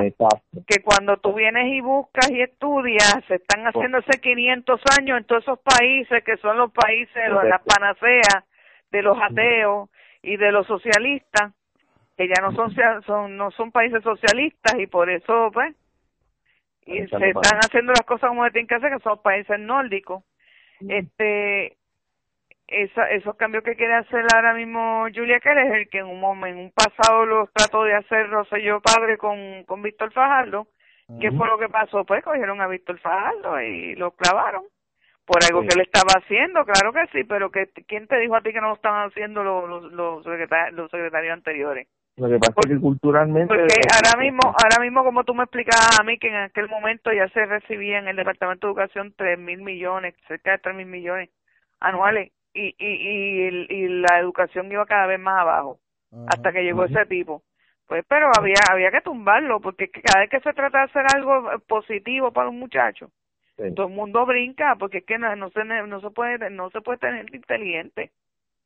que cuando tú vienes y buscas y estudias, se están haciendo hace 500 años en todos esos países que son los países, los- las panaceas de los ateos y de los socialistas, que ya no son, son no son países socialistas y por eso, pues, y se están haciendo las cosas como se tienen que hacer, que son países nórdicos. Este, esa, esos cambios que quiere hacer ahora mismo Julia Keller es el que en un momento, en un pasado los trató de hacer Rosselló padre con, con Víctor Fajardo. ¿Qué Ujú. fue lo que pasó? Pues cogieron a Víctor Fajardo y lo clavaron por algo Sí. que él estaba haciendo, claro que sí, pero que ¿quién te dijo a ti que no lo estaban haciendo los, los, los, secretarios, los secretarios anteriores? Lo que pasa es que culturalmente... Porque ahora mismo, ahora mismo como tú me explicabas a mí que en aquel momento ya se recibía en el Departamento de Educación tres mil millones, cerca de tres mil millones anuales y, y, y, el- y la educación iba cada vez más abajo hasta que llegó ese tipo. Pues, pero había había que tumbarlo porque es que cada vez que se trata de hacer algo eh, positivo para un muchacho, Sí. todo el mundo brinca porque es que no, no se no se puede no se puede tener gente inteligente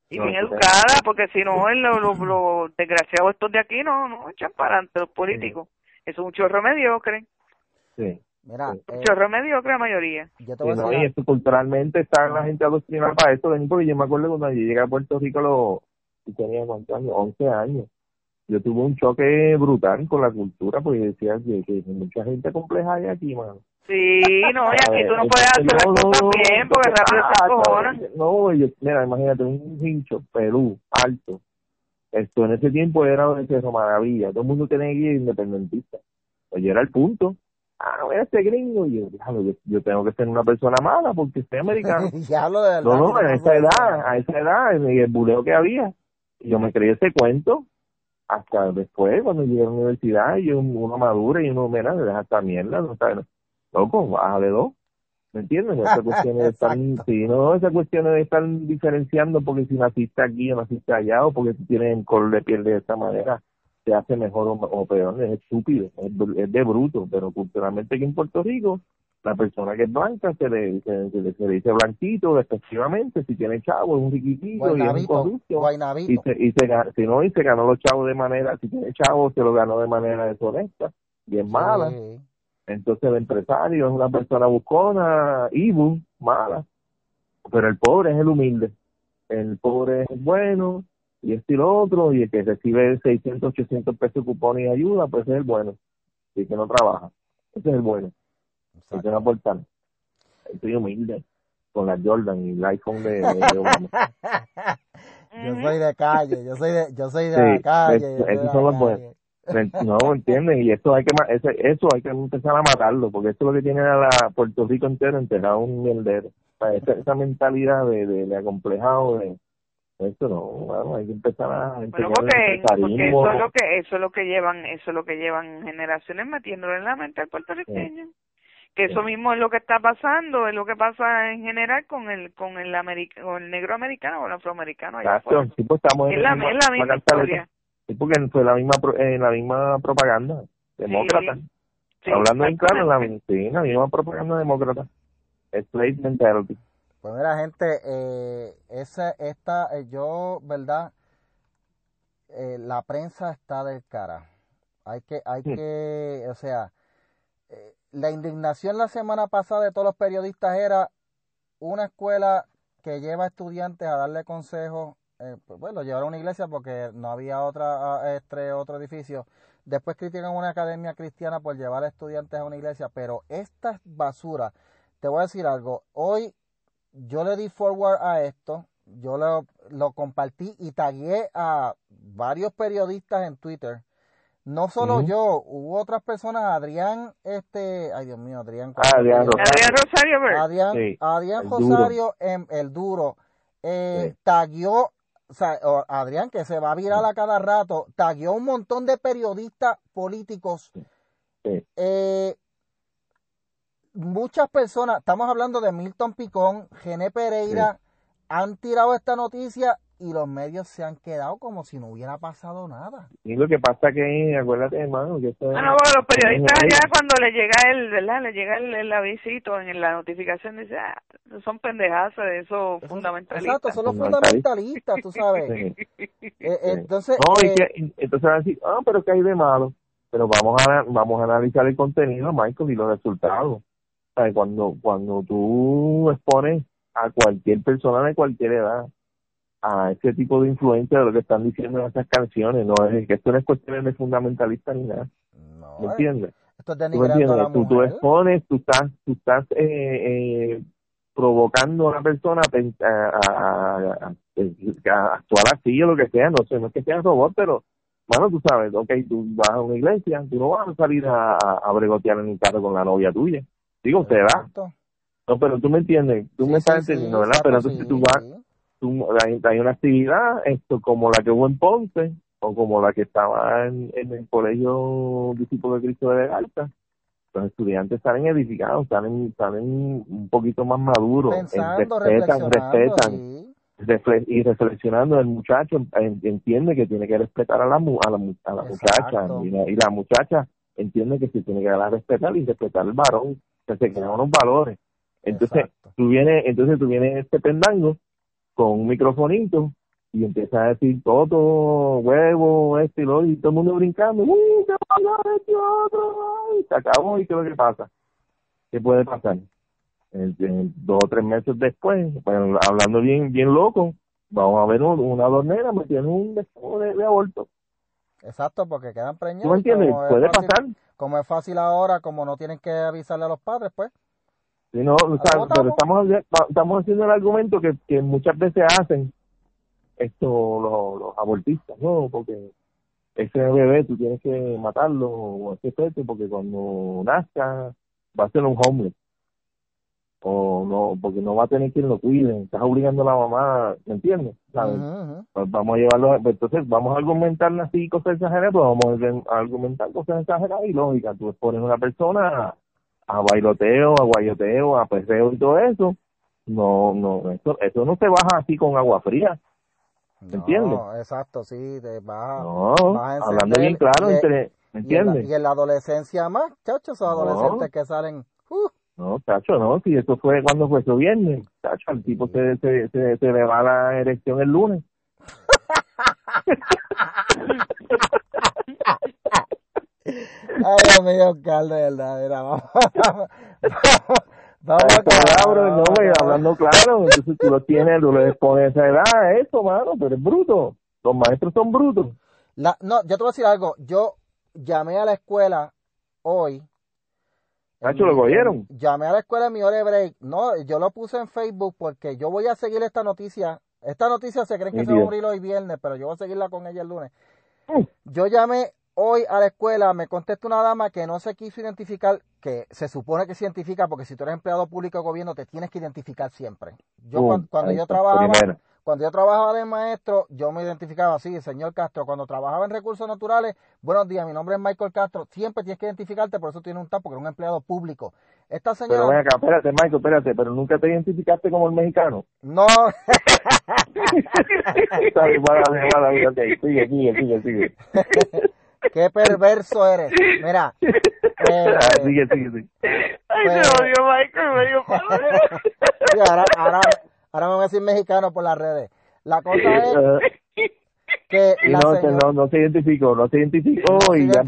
y No, bien sí, educada porque si no el- lo, lo, lo desgraciado estos de aquí no no echan para adelante los políticos. Eso es un chorro mediocre Sí. Mira, Sí. eh, mediocre la mayoría yo te Sí, voy a no, decir, y esto culturalmente está la gente adoctrinada para esto, Denis, porque yo me acuerdo cuando yo llegué a Puerto Rico, lo, yo tenía cuántos años, 11 años. Yo tuve un choque brutal con la cultura, porque decía que, que mucha gente compleja hay aquí, mano. sí no y aquí tú no es- puedes hacer las no, cosas no, bien porque rápido se encojonan No, yo, mira, imagínate, un hincho, Perú, alto. Esto en ese tiempo era de Maravilla, todo el mundo tenía que ir independentista. Pues yo era el punto. Ah, este gringo, y yo, yo, yo, tengo que ser una persona mala porque soy americano. [laughs] de no, no, a esa edad, a esa edad, y el buleo que había, yo me creí ese cuento hasta después, cuando llegué a la universidad, y uno madura y uno, mira, deja esta mierda, no sabes, loco, bájale dos. ¿Me entiendes? Esa [laughs] cuestión de estar, sí, no, esa cuestión de estar diferenciando porque si naciste aquí o naciste allá o porque tú tienes el color de piel de esta manera, te hace mejor o, peor, es estúpido, es, de bruto, pero culturalmente aquí en Puerto Rico, la persona que es blanca se le, se, le dice blanquito, efectivamente, si tiene chavo es un riquitito y es un corrupto, y, se, y se, si no, y se ganó los chavos de manera, si tiene chavos se lo ganó de manera deshonesta, bien mala. Entonces el empresario es una persona buscona, evil, mala, pero el pobre es el humilde. El pobre es bueno y este y lo otro, y el que recibe 600, 800 pesos cupones y ayuda, pues es el bueno. Y que no trabaja. Ese es el bueno. El que no aporta. Estoy humilde con la Jordan y el iPhone de, [laughs] yo soy de calle, yo soy de, yo soy de la calle. esos son los buenos. No, ¿entiendes? Y eso hay que eso hay que empezar a matarlo, porque esto es lo que tiene a la Puerto Rico entero enterrado un mierdero. esa, esa mentalidad de, de, de acomplejado, de esto no, bueno, hay que empezar a bueno, porque, porque eso es lo que eso es lo que llevan, eso es lo que llevan generaciones metiéndolo en la mente al puertorriqueño. Que eso mismo es lo que está pasando, es lo que pasa en general con el con el con el negro americano o el afroamericano allá pues estamos en, la, misma historia. Sí, porque fue la misma en la misma propaganda demócrata. Hablando en claro, la, sí, la misma propaganda demócrata. Slave mentality. Pues mira, gente, eh, esa, esta, eh, yo, ¿verdad? Eh, la prensa está del cara. Hay que, hay que, o sea, la indignación la semana pasada de todos los periodistas era una escuela que lleva estudiantes a darle consejos pues bueno, lo llevaron a una iglesia porque no había otra este otro edificio. Después critican una academia cristiana por llevar a estudiantes a una iglesia, pero esta basura, te voy a decir algo, hoy yo le di forward a esto, yo lo, lo compartí y tagué a varios periodistas en Twitter. No solo yo, hubo otras personas, Adrián, este, ay Dios mío, Adrián. Ah, Adrián, Rosario. Adrián, Adrián, Rosario, en el duro, eh, tagueó o sea, Adrián, que se va a virar a cada rato, tagueó un montón de periodistas políticos. Eh, muchas personas, estamos hablando de Milton Picón, Gené Pereira, han tirado esta noticia y los medios se han quedado como si no hubiera pasado nada. Y lo que pasa que, acuérdate, hermano, que esto Ah, no, bueno, los periodistas ya cuando le llega el, ¿verdad? Le llega el, el avisito en la notificación, dice, ah, son pendejas de esos fundamentalistas. Exacto, son los fundamentalistas, tú sabes. Eh, entonces... No, y eh, que, entonces van a decir, ah, pero ¿qué hay de malo? Pero vamos a, vamos a analizar el contenido, Michael, y los resultados. Cuando, cuando tú expones a cualquier persona de cualquier edad a ese tipo de influencia de lo que están diciendo en esas canciones. No es que esto no es cuestión de fundamentalista ni nada. No, ¿Me entiendes? tú, tú, expones, tú estás, tú estás eh, eh, provocando a una persona a, a, a, actuar así o lo que sea. No sé, no es que sea robot, pero bueno, tú sabes, ok, tú vas a una iglesia, tú no vas a salir a, a bregotear en un carro con la novia tuya. Digo, se da. No, pero tú me entiendes, tú me estás entendiendo, ¿verdad? Pero entonces tú vas hay, una actividad esto como la que hubo en Ponce o como la que estaba en, el colegio discípulo de Cristo de Alta los estudiantes salen edificados salen salen un poquito más maduros respetan respetan y reflexionando el muchacho entiende que tiene que respetar a la a la, a la muchacha y la, muchacha entiende que se tiene que dar a respetar y respetar al varón se crean unos valores entonces tú vienes entonces tú vienes este pendango con un microfonito y empieza a decir todo, huevo, este y lo y todo el mundo brincando, ¡Uy, qué pasa este otro! Y se acabó y qué es lo que pasa. ¿Qué puede pasar? En, dos o tres meses después, hablando bien bien loco, vamos a ver una adornera metiendo un deseo de, aborto. Exacto, porque quedan preñados. ¿Tú me entiendes? Puede pasar. Como es fácil ahora, como no tienen que avisarle a los padres, pues. No, o sea, pero estamos, estamos haciendo el argumento que, que muchas veces hacen esto los, los abortistas, ¿no? Porque ese bebé tú tienes que matarlo o ese feto porque cuando nazca va a ser un homeless o no, porque no va a tener quien lo cuide, estás obligando a la mamá, ¿me entiendes? ¿Sabes? Pues vamos a llevarlo, pues entonces vamos a argumentar así cosas exageradas, pues vamos a argumentar cosas exageradas y lógicas, tú pones una persona a bailoteo, a guayoteo, a perreo y todo eso, no, no, eso, eso no se baja así con agua fría. ¿Me entiendes? exacto, sí, te baja. No, hablando bien claro, entre, ¿me entiendes? Y en, la, adolescencia más, chachos, esos adolescentes que salen. Uh. No, chacho, no, si eso fue cuando fue eso viernes, chacho, el tipo se, se, se, se le va la erección el lunes. Ay, Dios mío, de verdad, mira, vamos, vamos, vamos, no, hablando claro, entonces tú lo tienes, tú le pones esa edad, eso, mano, pero es bruto, los maestros son brutos. La, no, yo te voy a decir algo, yo llamé a la escuela hoy, Nacho, ¿lo cogieron? Llamé a la escuela de mi hora de break. No, yo lo puse en Facebook porque yo voy a seguir esta noticia. Esta noticia se cree que se va a abrir hoy viernes, pero yo voy a seguirla con ella el lunes. Mm. Yo llamé hoy a la escuela, me contestó una dama que no se quiso identificar, que se supone que se identifica porque si tú eres empleado público de gobierno te tienes que identificar siempre. Yo cuando, yo trabajaba cuando yo trabajaba de maestro, yo me identificaba así, señor Castro. Cuando trabajaba en recursos naturales, buenos días, mi nombre es Michael Castro. Siempre tienes que identificarte, por eso tiene un tapo, porque es un empleado público. Esta señora... Pero ven acá, espérate, Michael, espérate, pero nunca te identificaste como el mexicano. No. [laughs] sigue, sigue, sigue, sigue. [laughs] Qué perverso eres. Mira. [laughs] Eh, ah, sigue, sigue, sigue. Ay, me odio Michael, me dio ahora, ahora, ahora me voy a decir mexicano por las redes. La cosa es que la no, señora, no, no se identificó, no se identificó y ya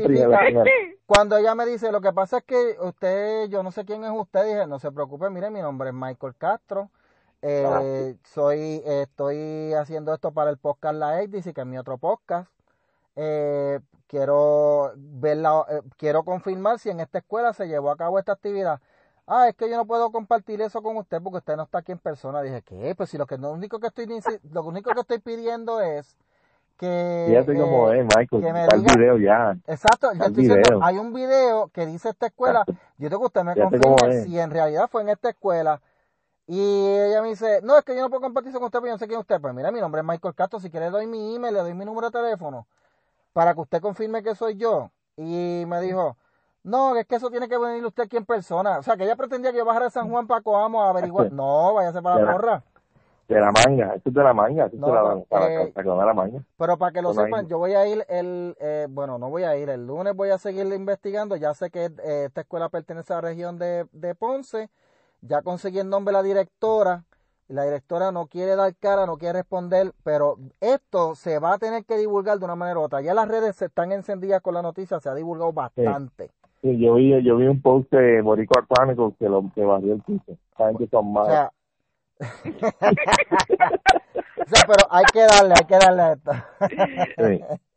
Cuando ella me dice, lo que pasa es que usted, yo no sé quién es usted, dije, no se preocupe, mire, mi nombre es Michael Castro. Eh, ah. soy, estoy haciendo esto para el podcast La X, que es mi otro podcast. Eh, quiero ver eh, quiero confirmar si en esta escuela se llevó a cabo esta actividad. Ah, es que yo no puedo compartir eso con usted porque usted no está aquí en persona. Dije, ¿qué? Pues si lo que lo único que estoy lo único que estoy pidiendo es que Fíjate cómo es, Michael, que me diga, video ya. Exacto, yo estoy diciendo, hay un video que dice esta escuela. Yo tengo que usted me confirme si en realidad fue en esta escuela. Y ella me dice, no, es que yo no puedo compartir eso con usted, pero yo no sé quién es usted. Pues mira, mi nombre es Michael Castro, si quiere le doy mi email, le doy mi número de teléfono para que usted confirme que soy yo. Y me dijo, no, es que eso tiene que venir usted aquí en persona. O sea, que ella pretendía que yo bajara de San Juan para Coamo a averiguar. [laughs] No, váyase para la porra. De la manga, esto es de la manga, esto es de la, para, eh, la manga. Pero para que lo sepan, yo voy a ir el, eh, bueno, no voy a ir, el lunes voy a seguir investigando, ya sé que eh, esta escuela pertenece a la región de, de Ponce, ya conseguí el nombre de la directora, la directora no quiere dar cara, no quiere responder, pero esto se va a tener que divulgar de una manera u otra. Ya las redes se están encendidas con la noticia, se ha divulgado bastante. Sí, yo vi yo vi un post de Boricua Chronicles que lo que bajó el piso. Saben que son malos. O sea, [laughs] o sea, pero hay que darle, hay que darle a esto.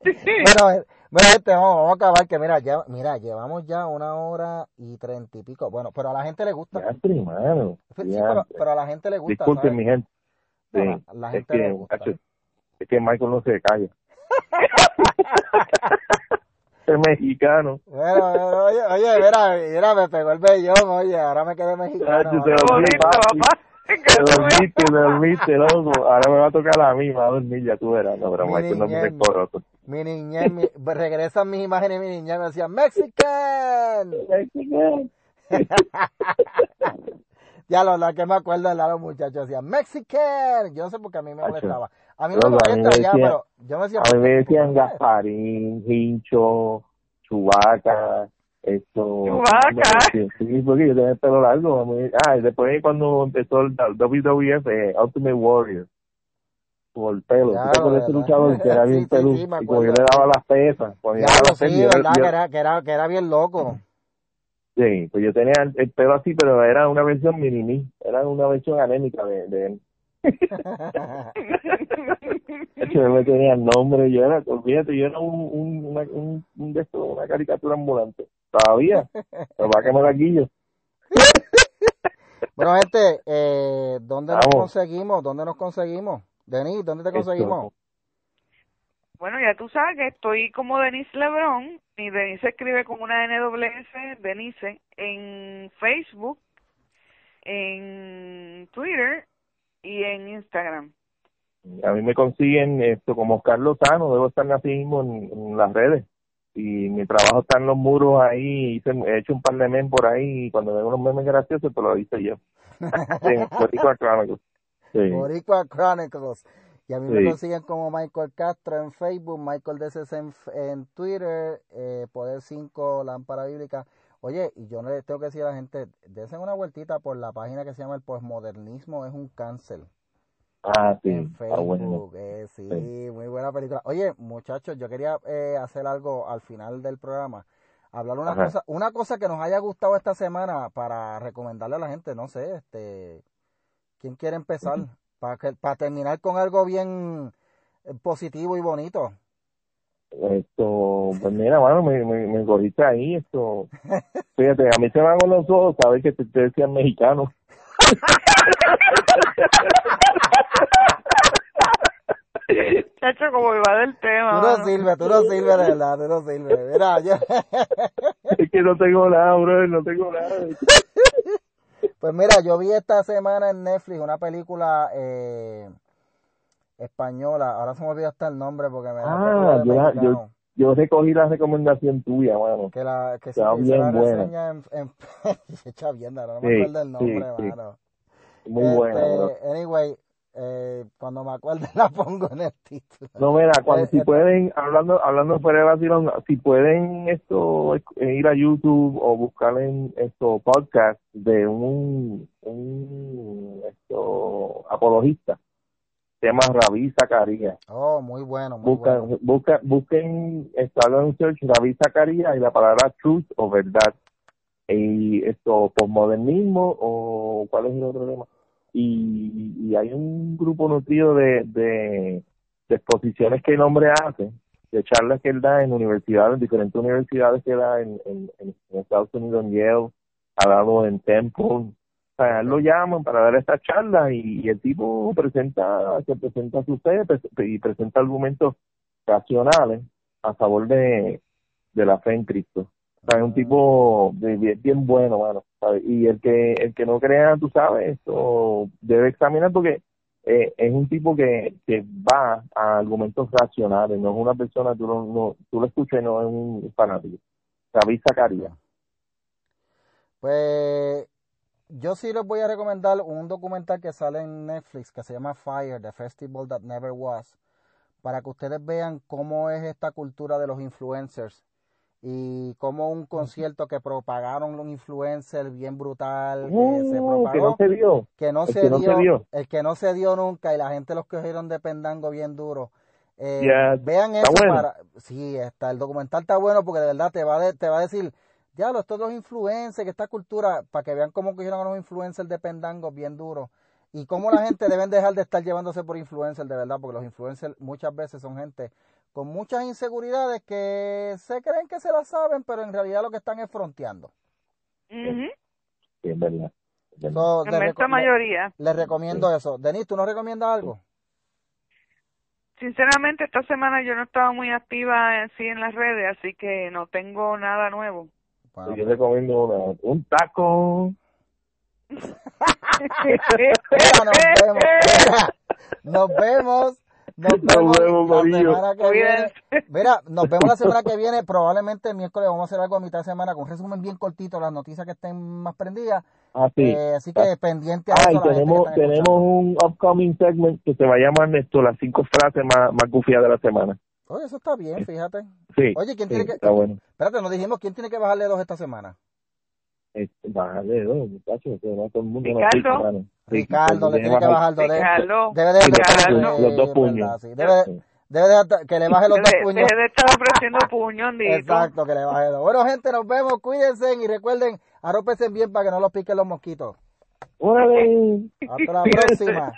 sí. [laughs] bueno, Mira, este, vamos, a acabar que mira, ya, mira, llevamos ya una hora y treinta y pico. Bueno, pero a la gente le gusta. Ya, primero. Sí, pero, a la gente le gusta. Disculpen, mi gente. Sí, a la, gente es que, le gusta. es que Michael no se calla. [laughs] mexicano. Bueno, oye, oye, mira, mira, me pegó el vellón, oye, ahora me quedé mexicano. Te dormiste, te dormiste, loco. Ahora me va a tocar a mí, me va a dormir, ya tú verás. No, pero Michael no me coroto. Mi niñez, mi, regresan mis imágenes mi niñez, me decían, ¡Mexican! ¡Mexican! [laughs] ya lo, que me acuerdo de los muchachos decían, ¡Mexican! Yo no sé por qué a mí me molestaba. A mí no, me molesta ya, pero yo me decía... A mí me decían Gasparín, Hincho, Chubaca esto sí porque yo tenía el pelo largo ah y después cuando empezó el WWF eh, Ultimate Warrior por el pelo claro, con ese luchador que era [laughs] bien sí, peludo y como yo le daba las pesas cuando claro, sí, verdad, que, era, que, era, que era bien loco. Sí pues yo tenía el, pelo así pero era una versión mini era una versión anémica de, de él yo me tenía el nombre yo era olvídate yo era un un, una, un, un de esto, una caricatura ambulante Todavía. Pero para que me yo. bueno, gente, eh, ¿dónde nos conseguimos? ¿Dónde nos conseguimos? Denis, ¿dónde te conseguimos? Bueno, ya tú sabes que estoy como Denise Lebron, y Denise escribe con una NWS, Denise, en Facebook, en Twitter y en Instagram. A mí me consiguen esto como Carlos Sano, debo estar así mismo en, las redes. Y mi trabajo está en los muros ahí, hice, he hecho un par de memes por ahí y cuando veo unos memes graciosos, te lo hice yo. [laughs] Boricua Chronicles. Sí. Boricua Chronicles. Y a mí me consiguen como Michael Castro en Facebook, Michael DCC en, en Twitter, eh, Poder 5, Lámpara Bíblica. Oye, y yo le tengo que decir a la gente, dense una vueltita por la página que se llama El Postmodernismo es un cáncer. Ah, sí. En Facebook, eh, sí, muy buena película. Oye, muchachos, yo quería eh, hacer algo al final del programa. Hablar una cosa, una cosa que nos haya gustado esta semana para recomendarle a la gente, no sé, este, ¿quién quiere empezar? para, que, para terminar con algo bien eh, positivo y bonito. Esto, pues mira, bueno, me, me, me cogiste ahí, esto. Fíjate, a mí se me van los ojos sabes que te, te decían mexicano. [laughs] Chacho, como va del tema. Tú no sirves, tú no sirves, de verdad, tú no sirves. Mira, yo... [laughs] es que no tengo nada, bro, no tengo nada. Pues mira, yo vi esta semana en Netflix una película eh, española. Ahora se me olvidó hasta el nombre porque me Ah, yo, yo, yo, recogí la recomendación tuya, mano. Que la que se, bien buena. En, en, [laughs] echa bien, no me acuerdo el nombre, mano. Muy este, buena. Anyway, eh, cuando me acuerde [laughs] la pongo en el título. No, mira, cuando, si pueden, hablando hablando fuera de vacilón, si pueden esto ir a YouTube o buscar en esto podcast de un, un esto apologista, se llama Ravi Zacarías. Oh, muy bueno, muy busca, bueno. Busca, busquen, esto, en search Ravi Zacarías y la palabra truth o verdad. Y esto, posmodernismo o cuál es el otro tema y, y hay un grupo nutrido de, de, exposiciones que el hombre hace, de charlas que él da en universidades, en diferentes universidades que da en, en, Estados Unidos, en Yale, ha dado en Temple. O sea, lo llaman para dar esta charla y, el tipo presenta, se presenta a su fe y presenta argumentos racionales a favor de, de la fe en Cristo es un tipo bien, bien bueno, mano. Y el que el que no crea, tú sabes, esto debe examinar porque eh, es un tipo que, que va a argumentos racionales, no es una persona, tú, no, tú lo escuchas y no es un fanático. David Zacarías. Pues yo sí les voy a recomendar un documental que sale en Netflix que se llama Fire, The Festival That Never Was, para que ustedes vean cómo es esta cultura de los influencers y como un concierto que propagaron los influencers bien brutal que se propagó que no se dio que no, se, dio, el que no se dio nunca y la gente los cogieron de pendango bien duro. Eh, vean eso para sí está el documental está bueno porque de verdad te va te va a decir ya los todos los influencers que esta cultura para que vean cómo cogieron a los influencers de pendango bien duro y cómo la gente deben dejar de estar llevándose por influencers de verdad porque los influencers muchas veces son gente con muchas inseguridades que se creen que se las saben, pero en realidad lo que están es fronteando. Sí, es verdad. en mayoría. Les recomiendo eso. Denis, ¿tú nos recomiendas algo? Sinceramente, esta semana yo no estaba muy activa así en las redes, así que no tengo nada nuevo. Yo recomiendo un taco. [laughs] nos vemos. Nos vemos, la semana que viene. Mira, nos vemos la semana que viene. Probablemente el miércoles vamos a hacer algo a mitad de semana con un resumen bien cortito, las noticias que estén más prendidas. Ah, sí. Eh, así que pendiente a ah, y tenemos, tenemos un upcoming segment que se va a llamar esto, las cinco frases más, más gufiadas de la semana. Oye, eso está bien, fíjate. Sí. Oye, ¿quién tiene que. Está bueno. Espérate, nos dijimos quién tiene que bajarle dos esta semana. Este, bájale dos, muchachos, que va todo el mundo. Ricardo. Ricardo, le tiene que bajar dos. Debe de Ricardo. Los dos puños. Debe, debe de, que le baje los dos puños. Debe de estar ofreciendo puños, Exacto, que le baje dos. Bueno, gente, nos vemos. Cuídense y recuerden, arrópense bien para que no los piquen los mosquitos. Órale. Hasta la próxima.